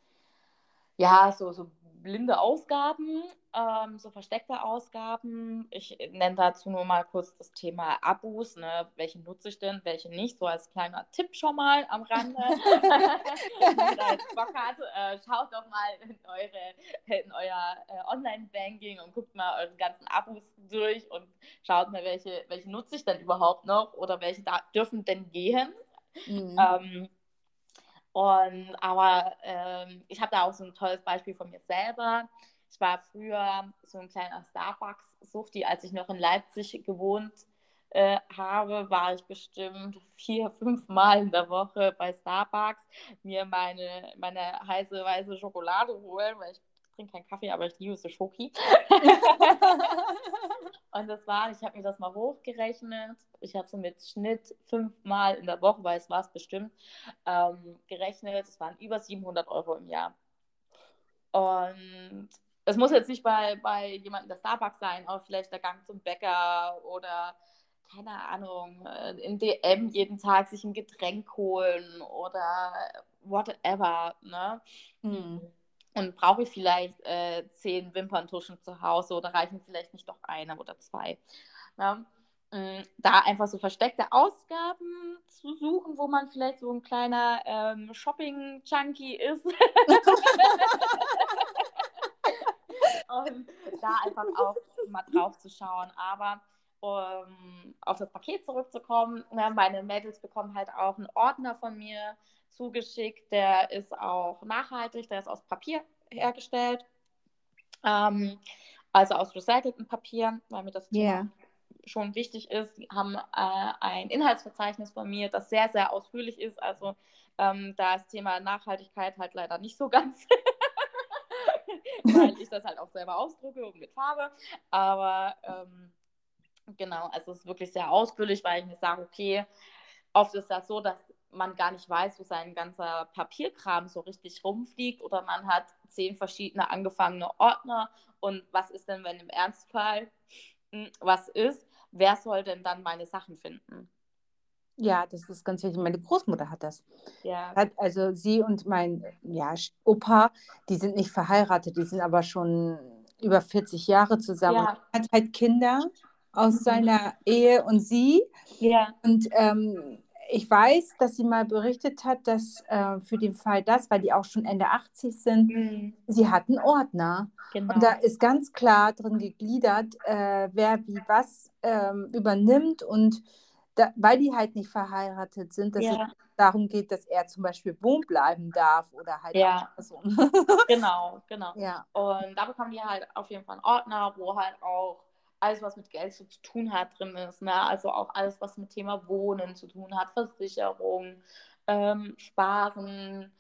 ja, so, so blinde Ausgaben, ähm, so versteckte Ausgaben. Ich nenne dazu nur mal kurz das Thema Abos. Ne? Welche nutze ich denn, welche nicht? So als kleiner Tipp schon mal am Rande. Wenn ihr jetzt Bock hat, äh, schaut doch mal in, eure, in euer äh, Online-Banking und guckt mal eure ganzen Abos durch und schaut mal, welche, welche nutze ich denn überhaupt noch oder welche da dürfen denn gehen. Mhm. Ähm, und aber ähm, ich habe da auch so ein tolles Beispiel von mir selber. Ich war früher so ein kleiner Starbucks-Suchti, als ich noch in Leipzig gewohnt äh, habe, war ich bestimmt vier, fünf Mal in der Woche bei Starbucks, mir meine, meine heiße weiße Schokolade holen, weil ich trinke keinen Kaffee, aber ich liebe so Schoki. und das war, ich habe mir das mal hochgerechnet. Ich habe so mit Schnitt fünfmal in der Woche, weil es war es bestimmt, ähm, gerechnet. Es waren über 700 Euro im Jahr. Und es muss jetzt nicht bei, bei jemandem der Starbucks sein, aber vielleicht der Gang zum Bäcker oder keine Ahnung, äh, in DM jeden Tag sich ein Getränk holen oder whatever. Ne? Hm. Und brauche ich vielleicht äh, zehn Wimperntuschen zu Hause oder reichen vielleicht nicht doch eine oder zwei? Mm, da einfach so versteckte Ausgaben zu suchen, wo man vielleicht so ein kleiner ähm, Shopping-Junkie ist. Und da einfach auch mal drauf zu schauen. Aber um auf das Paket zurückzukommen, ne, meine Mädels bekommen halt auch einen Ordner von mir zugeschickt. Der ist auch nachhaltig, der ist aus Papier hergestellt. Ähm, also aus recyceltem Papier, weil mir das yeah. schon wichtig ist. Die haben äh, ein Inhaltsverzeichnis von mir, das sehr, sehr ausführlich ist. Also ähm, da ist Thema Nachhaltigkeit halt leider nicht so ganz. weil ich das halt auch selber ausdrucke und mit Farbe. Aber ähm, genau, also es ist wirklich sehr ausführlich, weil ich mir sage, okay, oft ist das so, dass man gar nicht weiß, wo sein ganzer Papierkram so richtig rumfliegt oder man hat zehn verschiedene angefangene Ordner und was ist denn, wenn im Ernstfall hm, was ist, wer soll denn dann meine Sachen finden? Ja, das ist ganz wichtig. Meine Großmutter hat das. Ja. Hat, also sie und mein ja, Opa, die sind nicht verheiratet, die sind aber schon über 40 Jahre zusammen. Ja. Hat halt Kinder aus Mhm. seiner Ehe und sie. Ja. Und ähm, ich weiß, dass sie mal berichtet hat, dass äh, für den Fall das, weil die auch schon Ende 80 sind, Mhm. sie hat einen Ordner. Genau. Und da ist ganz klar drin gegliedert, äh, wer wie was ähm, übernimmt. Und da, weil die halt nicht verheiratet sind, dass Ja. es darum geht, dass er zum Beispiel wohnen bleiben darf oder halt Ja. auch so. genau, genau. ja. Und da bekommen die halt auf jeden Fall einen Ordner, wo halt auch alles, was mit Geld so zu tun hat, drin ist. Ne? Also auch alles, was mit Thema Wohnen zu tun hat, Versicherung, ähm, Sparen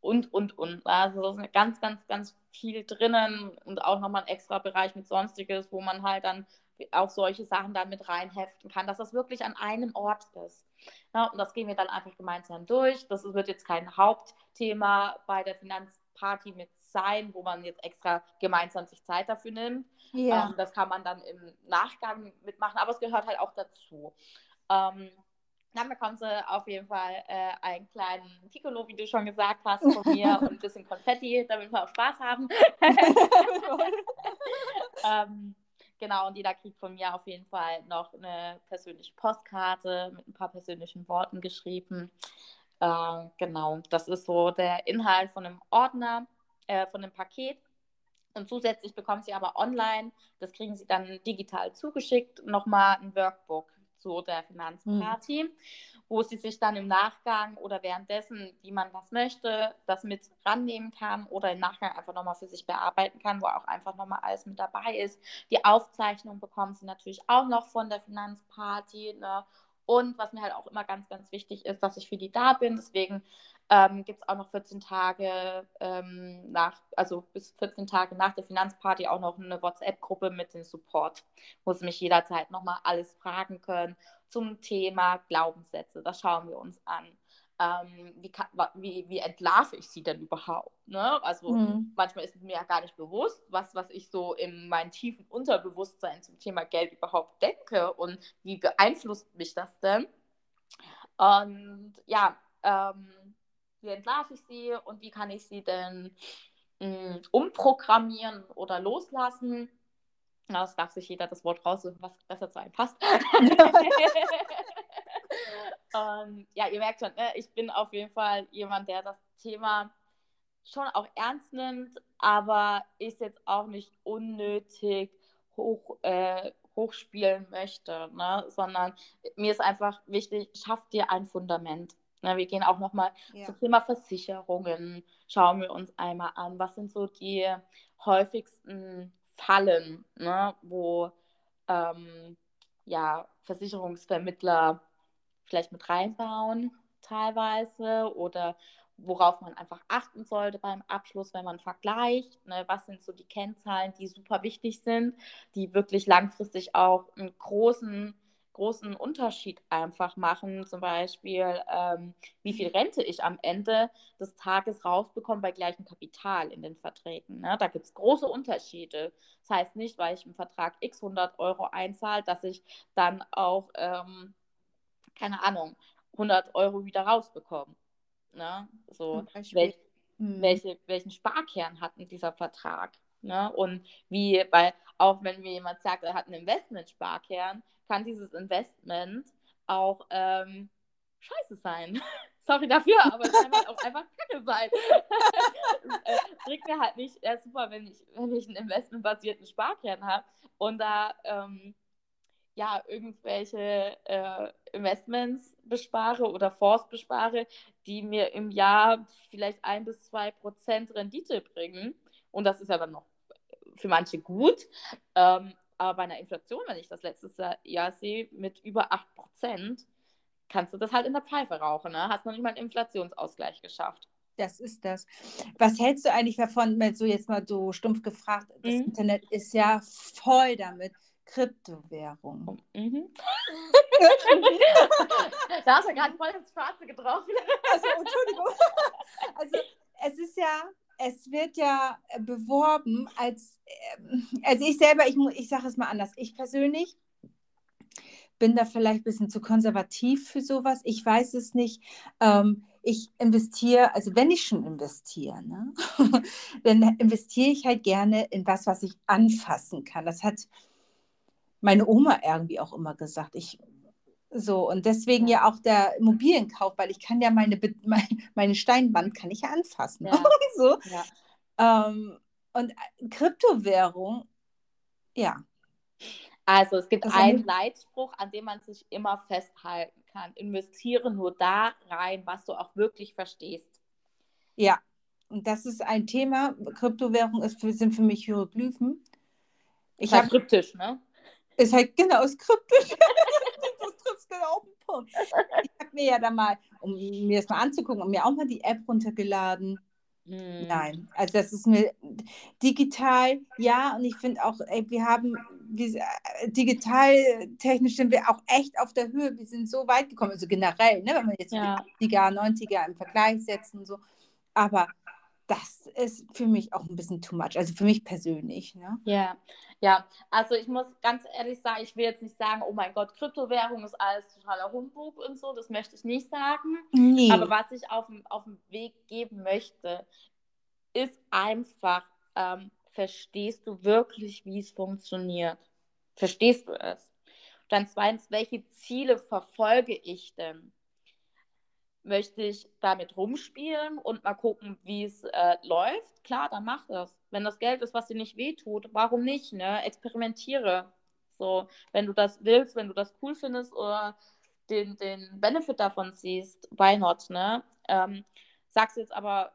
und, und, und. Also da ist ganz, ganz, ganz viel drinnen und auch nochmal ein extra Bereich mit Sonstiges, wo man halt dann auch solche Sachen dann mit reinheften kann, dass das wirklich an einem Ort ist. Ja, und das gehen wir dann einfach gemeinsam durch. Das wird jetzt kein Hauptthema bei der Finanzparty mit sein, wo man jetzt extra gemeinsam sich Zeit dafür nimmt. Ja. Ähm, das kann man dann im Nachgang mitmachen, aber es gehört halt auch dazu. Ähm, dann bekommen sie auf jeden Fall äh, einen kleinen Piccolo, wie du schon gesagt hast, von mir und ein bisschen Konfetti, damit wir auch Spaß haben. ähm, genau, und jeder kriegt von mir auf jeden Fall noch eine persönliche Postkarte mit ein paar persönlichen Worten geschrieben. Äh, genau, das ist so der Inhalt von einem Ordner, äh, von einem Paket. Und zusätzlich bekommen Sie aber online, das kriegen Sie dann digital zugeschickt, nochmal ein Workbook zu der Finanzparty, mhm. wo Sie sich dann im Nachgang oder währenddessen, wie man das möchte, das mit rannehmen kann oder im Nachgang einfach nochmal für sich bearbeiten kann, wo auch einfach nochmal alles mit dabei ist. Die Aufzeichnung bekommen Sie natürlich auch noch von der Finanzparty. Ne? Und was mir halt auch immer ganz, ganz wichtig ist, dass ich für die da bin. Deswegen ähm, gibt es auch noch 14 Tage ähm, nach, also bis 14 Tage nach der Finanzparty auch noch eine WhatsApp-Gruppe mit dem Support, wo sie mich jederzeit nochmal alles fragen können zum Thema Glaubenssätze. Das schauen wir uns an. Ähm, wie, kann, wie, wie entlarve ich sie denn überhaupt? Ne? Also mhm. manchmal ist mir ja gar nicht bewusst, was, was ich so in meinem tiefen Unterbewusstsein zum Thema Geld überhaupt denke und wie beeinflusst mich das denn? Und ja, ähm, wie entlarve ich sie und wie kann ich sie denn mh, umprogrammieren oder loslassen? Na, das darf sich jeder das Wort raussuchen, was besser zu einem passt. und ja, ihr merkt schon, ne, ich bin auf jeden Fall jemand, der das Thema schon auch ernst nimmt, aber ist jetzt auch nicht unnötig hoch, äh, hochspielen möchte, ne? sondern mir ist einfach wichtig, schaff dir ein Fundament. Ne? Wir gehen auch nochmal ja. zum Thema Versicherungen, schauen wir uns einmal an, was sind so die häufigsten Fallen, ne? wo ähm, ja, Versicherungsvermittler vielleicht mit reinbauen teilweise oder worauf man einfach achten sollte beim Abschluss, wenn man vergleicht. Ne? Was sind so die Kennzahlen, die super wichtig sind, die wirklich langfristig auch einen großen, großen Unterschied einfach machen. Zum Beispiel, ähm, wie viel Rente ich am Ende des Tages rausbekomme bei gleichem Kapital in den Verträgen. Ne? Da gibt es große Unterschiede. Das heißt nicht, weil ich im Vertrag x 100 Euro einzahle, dass ich dann auch, ähm, keine Ahnung, 100 Euro wieder rausbekomme. Ne? So, welch, hm. welche, welchen Sparkern hat dieser Vertrag? Ne? Und wie, weil auch wenn mir jemand sagt, er hat einen Investment-Sparkern, kann dieses Investment auch ähm, scheiße sein. Sorry dafür, aber es kann halt auch einfach kacke sein. äh, bringt mir halt nicht, ja, super, wenn ich, wenn ich einen investmentbasierten Sparkern habe und da ähm, ja, irgendwelche äh, Investments bespare oder Fonds bespare, die mir im Jahr vielleicht ein bis zwei Prozent Rendite bringen. Und das ist ja dann noch für manche gut. Ähm, aber bei einer Inflation, wenn ich das letztes Jahr sehe, mit über 8 Prozent, kannst du das halt in der Pfeife rauchen. Ne? Hast noch nicht mal einen Inflationsausgleich geschafft. Das ist das. Was hältst du eigentlich davon, so jetzt mal so stumpf gefragt, das mhm. Internet ist ja voll damit. Kryptowährung. Mhm. da hast du gerade voll ins Schwarze getroffen. Also, Entschuldigung. Also, es ist ja, es wird ja beworben als, also ich selber, ich, ich sage es mal anders, ich persönlich bin da vielleicht ein bisschen zu konservativ für sowas. Ich weiß es nicht. Ähm, ich investiere, also wenn ich schon investiere, ne, dann investiere ich halt gerne in was, was ich anfassen kann. Das hat meine Oma irgendwie auch immer gesagt. Ich so, und deswegen ja auch der Immobilienkauf, weil ich kann ja meine, meine Steinwand kann ich ja anfassen. Ja. so. Ja. Ähm, und Kryptowährung, ja. Also es gibt das einen Leitspruch, an dem man sich immer festhalten kann. Investiere nur da rein, was du auch wirklich verstehst. Ja, und das ist ein Thema. Kryptowährung ist sind für mich Hieroglyphen. Ich halt kryptisch, ne? Ist halt genau, ist kryptisch. auf den Punkt. Ich habe mir ja da mal, um mir das mal anzugucken, um mir auch mal die App runtergeladen. Hm. Nein, also das ist mir digital, ja, und ich finde auch, ey, wir haben, wir, äh, digital technisch sind wir auch echt auf der Höhe, wir sind so weit gekommen, also generell, ne, wenn wir jetzt ja. die 80er, 90er im Vergleich setzen und so, aber das ist für mich auch ein bisschen too much, also für mich persönlich. Ne? Ja, ja, also ich muss ganz ehrlich sagen, ich will jetzt nicht sagen, oh mein Gott, Kryptowährung ist alles totaler Humbug und so, das möchte ich nicht sagen. Nee. Aber was ich auf, auf den Weg geben möchte, ist einfach, ähm, verstehst du wirklich, wie es funktioniert? Verstehst du es? Dann zweitens, welche Ziele verfolge ich denn? Möchte ich damit rumspielen und mal gucken, wie es äh, läuft, klar, dann mach das. Wenn das Geld ist, was dir nicht wehtut, warum nicht? Ne? Experimentiere. So, wenn du das willst, wenn du das cool findest oder den, den Benefit davon siehst, why not, ne? Ähm, sagst jetzt aber,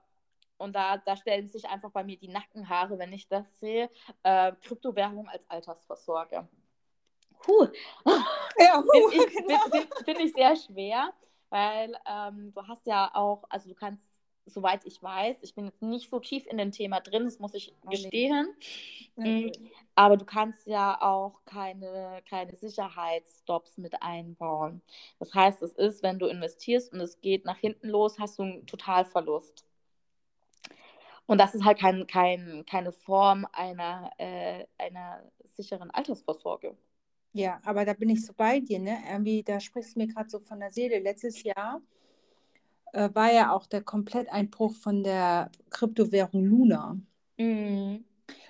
und da, da stellen sich einfach bei mir die Nackenhaare, wenn ich das sehe, äh, Kryptowährung als Altersvorsorge. Puh. Ja, huh, Finde ich, genau. find, find ich sehr schwer weil ähm, du hast ja auch, also du kannst, soweit ich weiß, ich bin jetzt nicht so tief in dem Thema drin, das muss ich gestehen, mhm. aber du kannst ja auch keine, keine Sicherheitsstops mit einbauen. Das heißt, es ist, wenn du investierst und es geht nach hinten los, hast du einen Totalverlust. Und das ist halt kein, kein, keine Form einer, äh, einer sicheren Altersvorsorge. Ja, aber da bin ich so bei dir, ne? Irgendwie, da sprichst du mir gerade so von der Seele. Letztes Jahr äh, war ja auch der Kompletteinbruch von der Kryptowährung Luna. Mhm.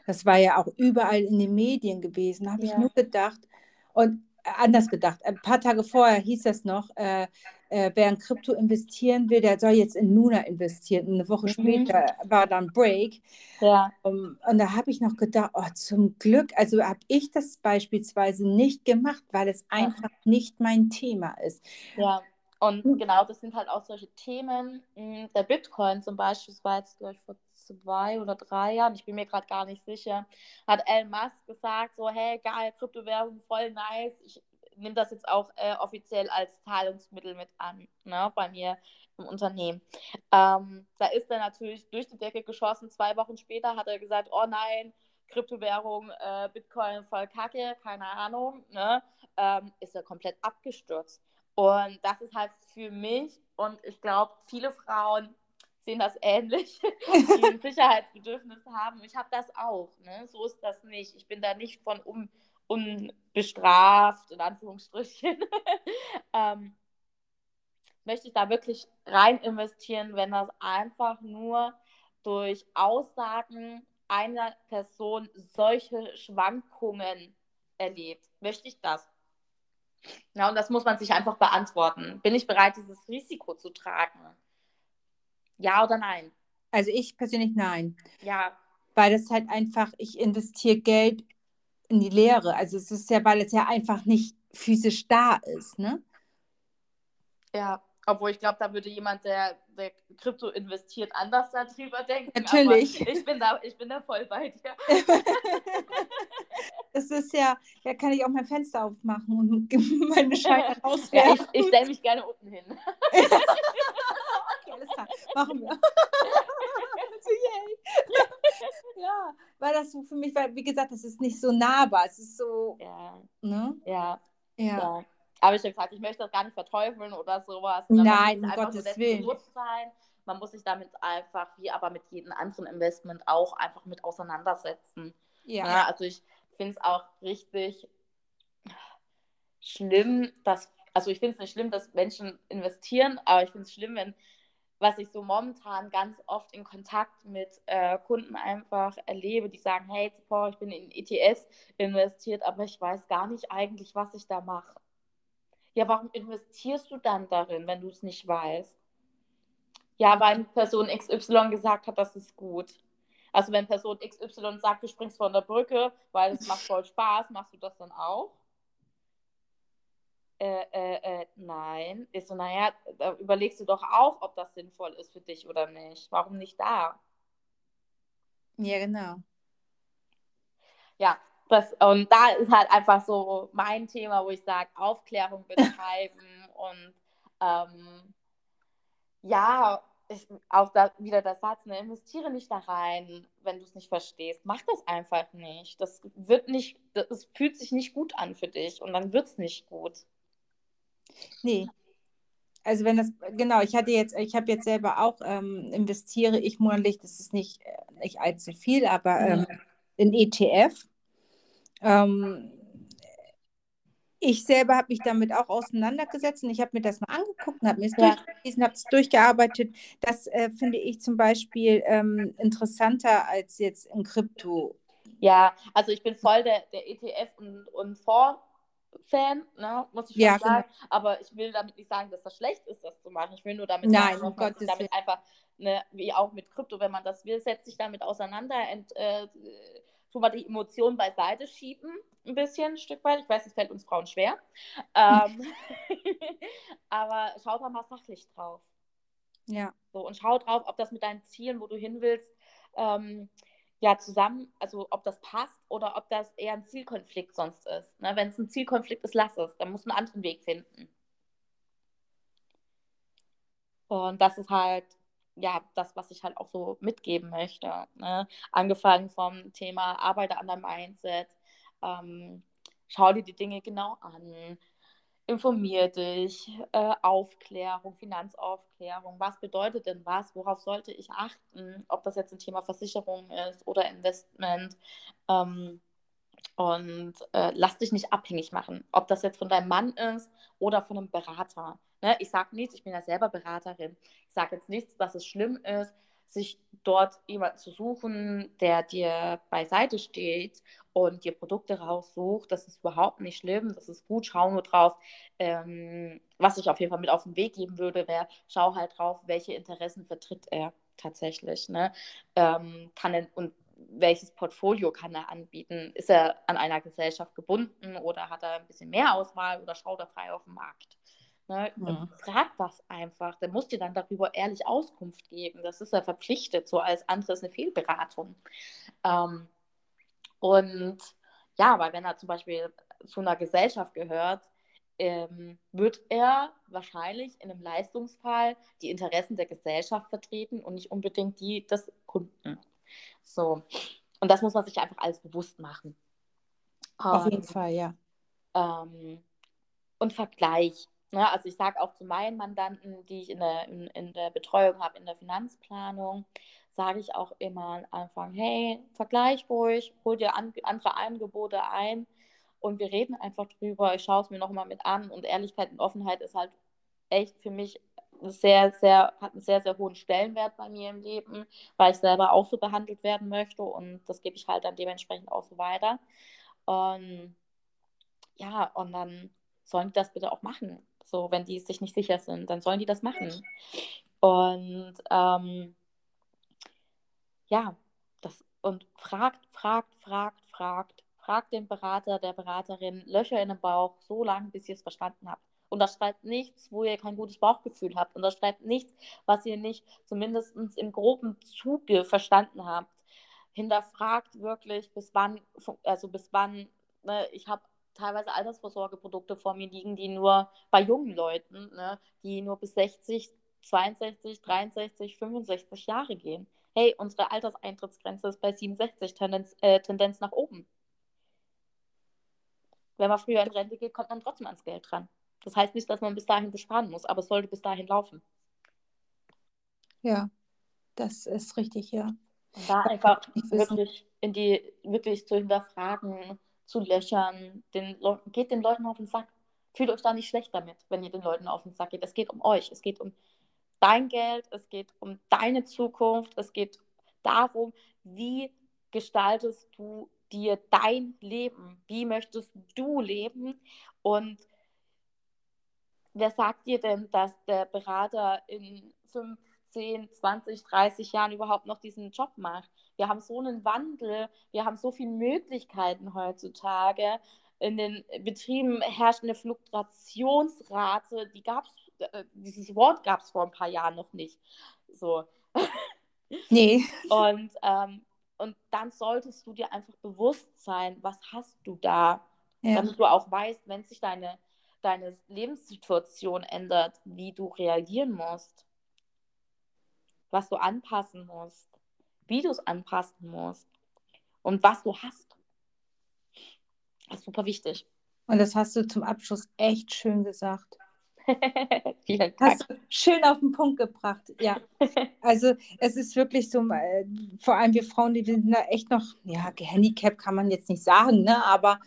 Das war ja auch überall in den Medien gewesen. Da habe ja. ich nur gedacht, und anders gedacht. Ein paar Tage vorher hieß das noch, äh, äh, wer in Krypto investieren will, der soll jetzt in Luna investieren. Und eine Woche mhm. später war dann Break. Ja. Um, und da habe ich noch gedacht, oh, zum Glück, also habe ich das beispielsweise nicht gemacht, weil es einfach ja. nicht mein Thema ist. Ja. Und hm. genau, das sind halt auch solche Themen. Hm, der Bitcoin zum Beispiel, das war jetzt, glaube ich, vor zwei oder drei Jahren, ich bin mir gerade gar nicht sicher, hat Elon Musk gesagt, so, hey, geil, Kryptowährung, voll nice, ich nehme das jetzt auch äh, offiziell als Zahlungsmittel mit an, ne, bei mir im Unternehmen. Ähm, da ist er natürlich durch die Decke geschossen. Zwei Wochen später hat er gesagt, oh nein, Kryptowährung, äh, Bitcoin voll kacke, keine Ahnung, ne, ähm, ist er komplett abgestürzt. Und das ist halt für mich und ich glaube, viele Frauen sehen das ähnlich, die ein Sicherheitsbedürfnis haben. Ich habe das auch. Ne? So ist das nicht. Ich bin da nicht von um, unbestraft, in Anführungsstrichen. ähm, möchte ich da wirklich rein investieren, wenn das einfach nur durch Aussagen einer Person solche Schwankungen erlebt. Möchte ich das? Ja, und das muss man sich einfach beantworten. Bin ich bereit, dieses Risiko zu tragen? Ja oder nein? Also ich persönlich nein. Ja. Weil das halt einfach, ich investiere Geld in die Lehre. Also es ist ja, weil es ja einfach nicht physisch da ist, ne? Ja, obwohl ich glaube, da würde jemand, der, der Krypto investiert, anders darüber denken. Natürlich. ich bin da, ich bin da voll bei dir. das ist ja, ja, kann ich auch mein Fenster aufmachen und meine Scheine rauswerfen. Ja, ich, ich stelle mich gerne unten hin. okay, alles klar. Machen wir. ja, weil das so für mich, weil, wie gesagt, das ist nicht so nahbar. Es ist so. Ja. Ne? Ja. ja. ja. Aber ich habe gesagt, ich möchte das gar nicht verteufeln oder sowas. Nein, um Gottes Willen. Sein. Man muss sich damit einfach, wie aber mit jedem anderen Investment, auch einfach mit auseinandersetzen. Ja. ja also ich finde es auch richtig schlimm, dass, also ich finde es nicht schlimm, dass Menschen investieren, aber ich finde es schlimm, wenn, was ich so momentan ganz oft in Kontakt mit äh, Kunden einfach erlebe, die sagen, hey, boah, ich bin in ETS investiert, aber ich weiß gar nicht eigentlich, was ich da mache. Ja, warum investierst du dann darin, wenn du es nicht weißt? Ja, weil Person XY gesagt hat, das ist gut. Also wenn Person XY sagt, du springst von der Brücke, weil es macht voll Spaß, machst du das dann auch? Äh, äh, äh, nein. Ist so, naja, da überlegst du doch auch, ob das sinnvoll ist für dich oder nicht. Warum nicht da? Ja, genau. Ja, das, und da ist halt einfach so mein Thema, wo ich sage, Aufklärung betreiben und ähm, ja, ich, auch da wieder der Satz, ne, investiere nicht da rein, wenn du es nicht verstehst. Mach das einfach nicht. Das wird nicht, das fühlt sich nicht gut an für dich und dann wird es nicht gut. Nee. Also wenn das, genau, ich hatte jetzt, ich habe jetzt selber auch, ähm, investiere ich monatlich, das ist nicht, äh, nicht allzu viel, aber ähm, in ETF. Ähm, ich selber habe mich damit auch auseinandergesetzt und ich habe mir das mal angeguckt und habe mir es ja. durchgelesen, habe es durchgearbeitet. Das äh, finde ich zum Beispiel ähm, interessanter als jetzt in Krypto. Ja, also ich bin voll der, der ETF- und, und Fonds-Fan, ne, muss ich schon ja, sagen. Genau. Aber ich will damit nicht sagen, dass das schlecht ist, das zu machen. Ich will nur damit Nein, sagen, dass man damit einfach, ne, wie auch mit Krypto, wenn man das will, setzt sich damit auseinander, ent, äh, tun wir die Emotionen beiseite schieben ein bisschen, ein Stück weit. Ich weiß, es fällt uns Frauen schwer. Ähm, aber schau da mal sachlich drauf. Ja. So, und schau drauf, ob das mit deinen Zielen, wo du hin willst, ähm, ja, zusammen, also ob das passt oder ob das eher ein Zielkonflikt sonst ist. Ne? Wenn es ein Zielkonflikt ist, lass es. Dann musst du einen anderen Weg finden. Und das ist halt, ja, das, was ich halt auch so mitgeben möchte. Ne? Angefangen vom Thema Arbeite an deinem Mindset, ähm, schau dir die Dinge genau an, informier dich, äh, Aufklärung, Finanzaufklärung, was bedeutet denn was, worauf sollte ich achten, ob das jetzt ein Thema Versicherung ist oder Investment. Ähm, und äh, lass dich nicht abhängig machen, ob das jetzt von deinem Mann ist oder von einem Berater. Ne? Ich sage nichts, ich bin ja selber Beraterin. Ich sage jetzt nichts, dass es schlimm ist, sich dort jemanden zu suchen, der dir beiseite steht und dir Produkte raussucht. Das ist überhaupt nicht schlimm, das ist gut. Schau nur drauf. Ähm, was ich auf jeden Fall mit auf den Weg geben würde, wäre, schau halt drauf, welche Interessen vertritt er tatsächlich. Ne? Ähm, kann er, und welches Portfolio kann er anbieten? Ist er an einer Gesellschaft gebunden oder hat er ein bisschen mehr Auswahl oder schaut er frei auf den Markt? Ne? Ja. Frag das einfach. Der muss dir dann darüber ehrlich Auskunft geben. Das ist ja verpflichtet. So als anderes eine Fehlberatung. Ähm, und ja, weil wenn er zum Beispiel zu einer Gesellschaft gehört, ähm, wird er wahrscheinlich in einem Leistungsfall die Interessen der Gesellschaft vertreten und nicht unbedingt die des Kunden. So. Und das muss man sich einfach alles bewusst machen. Auf jeden Fall, ja. Ähm, und Vergleich. Ne? Also ich sage auch zu meinen Mandanten, die ich in der, in, in der Betreuung habe, in der Finanzplanung, sage ich auch immer am Anfang, hey, vergleich ruhig, hol dir an, andere Angebote ein und wir reden einfach drüber. Ich schaue es mir nochmal mit an und Ehrlichkeit und Offenheit ist halt echt für mich sehr, sehr, hat einen sehr, sehr hohen Stellenwert bei mir im Leben, weil ich selber auch so behandelt werden möchte und das gebe ich halt dann dementsprechend auch so weiter. Und ja, und dann sollen die das bitte auch machen. So, wenn die sich nicht sicher sind, dann sollen die das machen. Und ähm, ja, das und fragt, fragt, fragt, fragt, fragt den Berater, der Beraterin, Löcher in den Bauch, so lange, bis ihr es verstanden habt. Und das schreibt nichts, wo ihr kein gutes Bauchgefühl habt. Und das schreibt nichts, was ihr nicht zumindest im groben Zuge verstanden habt. Hinterfragt wirklich, bis wann, also bis wann, ne, ich habe teilweise Altersvorsorgeprodukte vor mir liegen, die nur bei jungen Leuten, ne, die nur bis 60, 62, 63, 65 Jahre gehen hey, unsere Alterseintrittsgrenze ist bei 67, Tendenz, äh, Tendenz nach oben. Wenn man früher in Rente geht, kommt man trotzdem ans Geld dran. Das heißt nicht, dass man bis dahin besparen muss, aber es sollte bis dahin laufen. Ja, das ist richtig, ja. Und da einfach wirklich in die, wirklich zu hinterfragen, zu löchern, den geht den Leuten auf den Sack. Fühlt euch da nicht schlecht damit, wenn ihr den Leuten auf den Sack geht. Es geht um euch, es geht um dein Geld, es geht um deine Zukunft, es geht darum, wie gestaltest du dir dein Leben? Wie möchtest du leben? Und wer sagt dir denn, dass der Berater in 15, 20, 30 Jahren überhaupt noch diesen Job macht? Wir haben so einen Wandel, wir haben so viele Möglichkeiten heutzutage. In den Betrieben herrscht eine Fluktuationsrate, die gab es, äh, dieses Wort gab es vor ein paar Jahren noch nicht. So. Nee. Und, ähm, und dann solltest du dir einfach bewusst sein, was hast du da, ja. damit du auch weißt, wenn sich deine, deine Lebenssituation ändert, wie du reagieren musst, was du anpassen musst, wie du es anpassen musst und was du hast. Das ist super wichtig. Und das hast du zum Abschluss echt schön gesagt. Vielen Dank. Hast du schön auf den Punkt gebracht. Ja. Also es ist wirklich so, äh, vor allem wir Frauen, die sind da echt noch, ja, gehandicapt kann man jetzt nicht sagen, ne? aber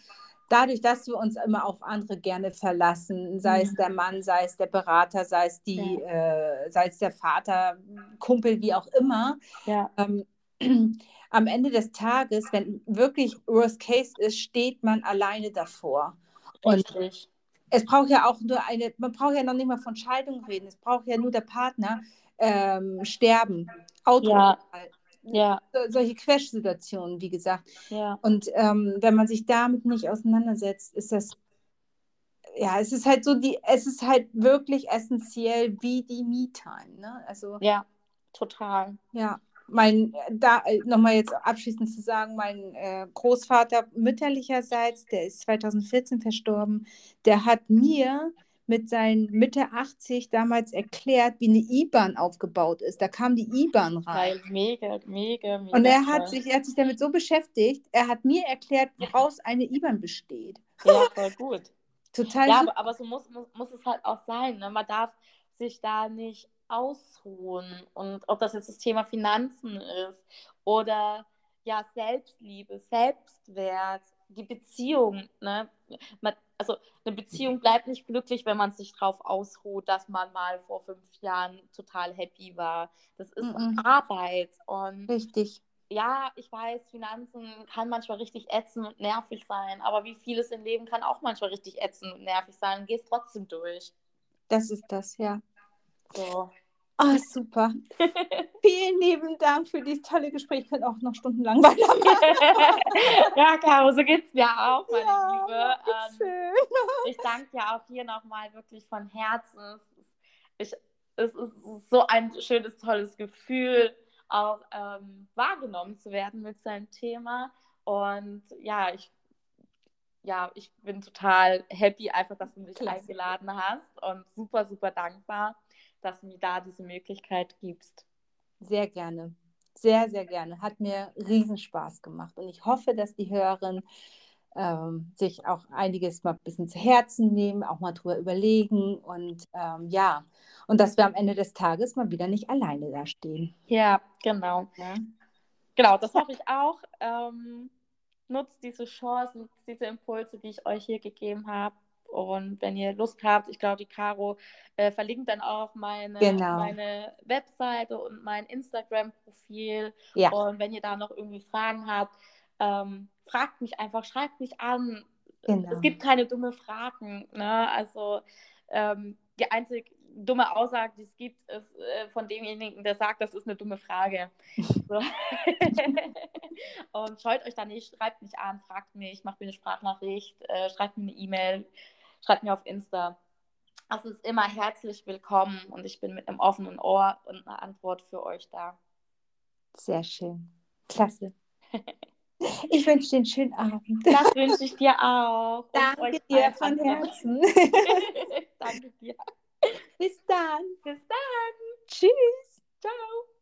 dadurch, dass wir uns immer auf andere gerne verlassen, sei es der Mann, sei es der Berater, sei es die, ja. äh, sei es der Vater, Kumpel, wie auch immer, ja. ähm, am Ende des Tages, wenn wirklich Worst Case ist, steht man alleine davor. Richtig. Und es braucht ja auch nur eine, man braucht ja noch nicht mal von Scheidung reden, es braucht ja nur der Partner ähm, sterben, Auto. Ja. Ja. So, solche Crash-Situationen, wie gesagt. Ja. Und ähm, wenn man sich damit nicht auseinandersetzt, ist das ja, es ist halt so die, es ist halt wirklich essentiell wie die Me-Time, ne? Also ja, total. Ja, mein, da äh, nochmal jetzt abschließend zu sagen, mein äh, Großvater mütterlicherseits, der ist 2014 verstorben, der hat mir mit seinen Mitte 80 damals erklärt, wie eine IBAN aufgebaut ist. Da kam die IBAN rein. Mega, mega, mega. Und er hat, sich, er hat sich damit so beschäftigt, er hat mir erklärt, woraus eine IBAN besteht. Ja, voll gut. Total Ja, aber, aber, so muss, muss, muss es halt auch sein. Ne? Man darf sich da nicht ausruhen. Und ob das jetzt das Thema Finanzen ist oder ja, Selbstliebe, Selbstwert, die Beziehung. Ne? Man, also eine Beziehung bleibt nicht glücklich, wenn man sich darauf ausruht, dass man mal vor fünf Jahren total happy war. Das ist -mm. Arbeit. Und Richtig. Ja, ich weiß, Finanzen kann manchmal richtig ätzend und nervig sein, aber wie vieles im Leben kann auch manchmal richtig ätzend und nervig sein und gehst trotzdem durch. Das ist das, ja. So. Oh, super. Vielen lieben Dank für dieses tolle Gespräch. Ich könnte auch noch stundenlang weitermachen. ja, Caro, so geht es mir auch, meine ja, Liebe. Ähm, schön. ich danke dir auch hier nochmal wirklich von Herzen. Ich, es ist so ein schönes, tolles Gefühl, auch ähm, wahrgenommen zu werden mit seinem Thema. Und ja, ich ja, ich bin total happy, einfach, dass du mich Klasse. eingeladen hast und super, super dankbar dass du mir da diese Möglichkeit gibst. Sehr gerne. Sehr, sehr gerne. Hat mir riesen Spaß gemacht. Und ich hoffe, dass die Hörerinnen ähm, sich auch einiges mal ein bisschen zu Herzen nehmen, auch mal drüber überlegen und ähm, ja, und dass wir am Ende des Tages mal wieder nicht alleine dastehen. Ja, genau. Ja. Genau, das hoffe ich auch. Ähm, nutzt diese Chance, nutzt diese Impulse, die ich euch hier gegeben habe. Und wenn ihr Lust habt, ich glaube, die Caro äh, verlinkt dann auch meine, genau. meine Webseite und mein Instagram-Profil. Ja. Und wenn ihr da noch irgendwie Fragen habt, ähm, fragt mich einfach, schreibt mich an. Genau. Es gibt keine dumme Fragen. Ne? Also ähm, die einzig dumme Aussage, die es gibt, ist äh, von demjenigen, der sagt, das ist eine dumme Frage. So. und scheut euch da nicht, schreibt mich an, fragt mich, macht mir eine Sprachnachricht, äh, schreibt mir eine E-Mail schreibt mir auf Insta. Es ist immer herzlich willkommen und ich bin mit einem offenen Ohr und einer Antwort für euch da. Sehr schön. Klasse. Ich wünsche dir einen schönen Abend. Das wünsche ich dir auch. Danke dir von Herzen. Danke dir. Bis dann. Bis dann. Tschüss. Ciao.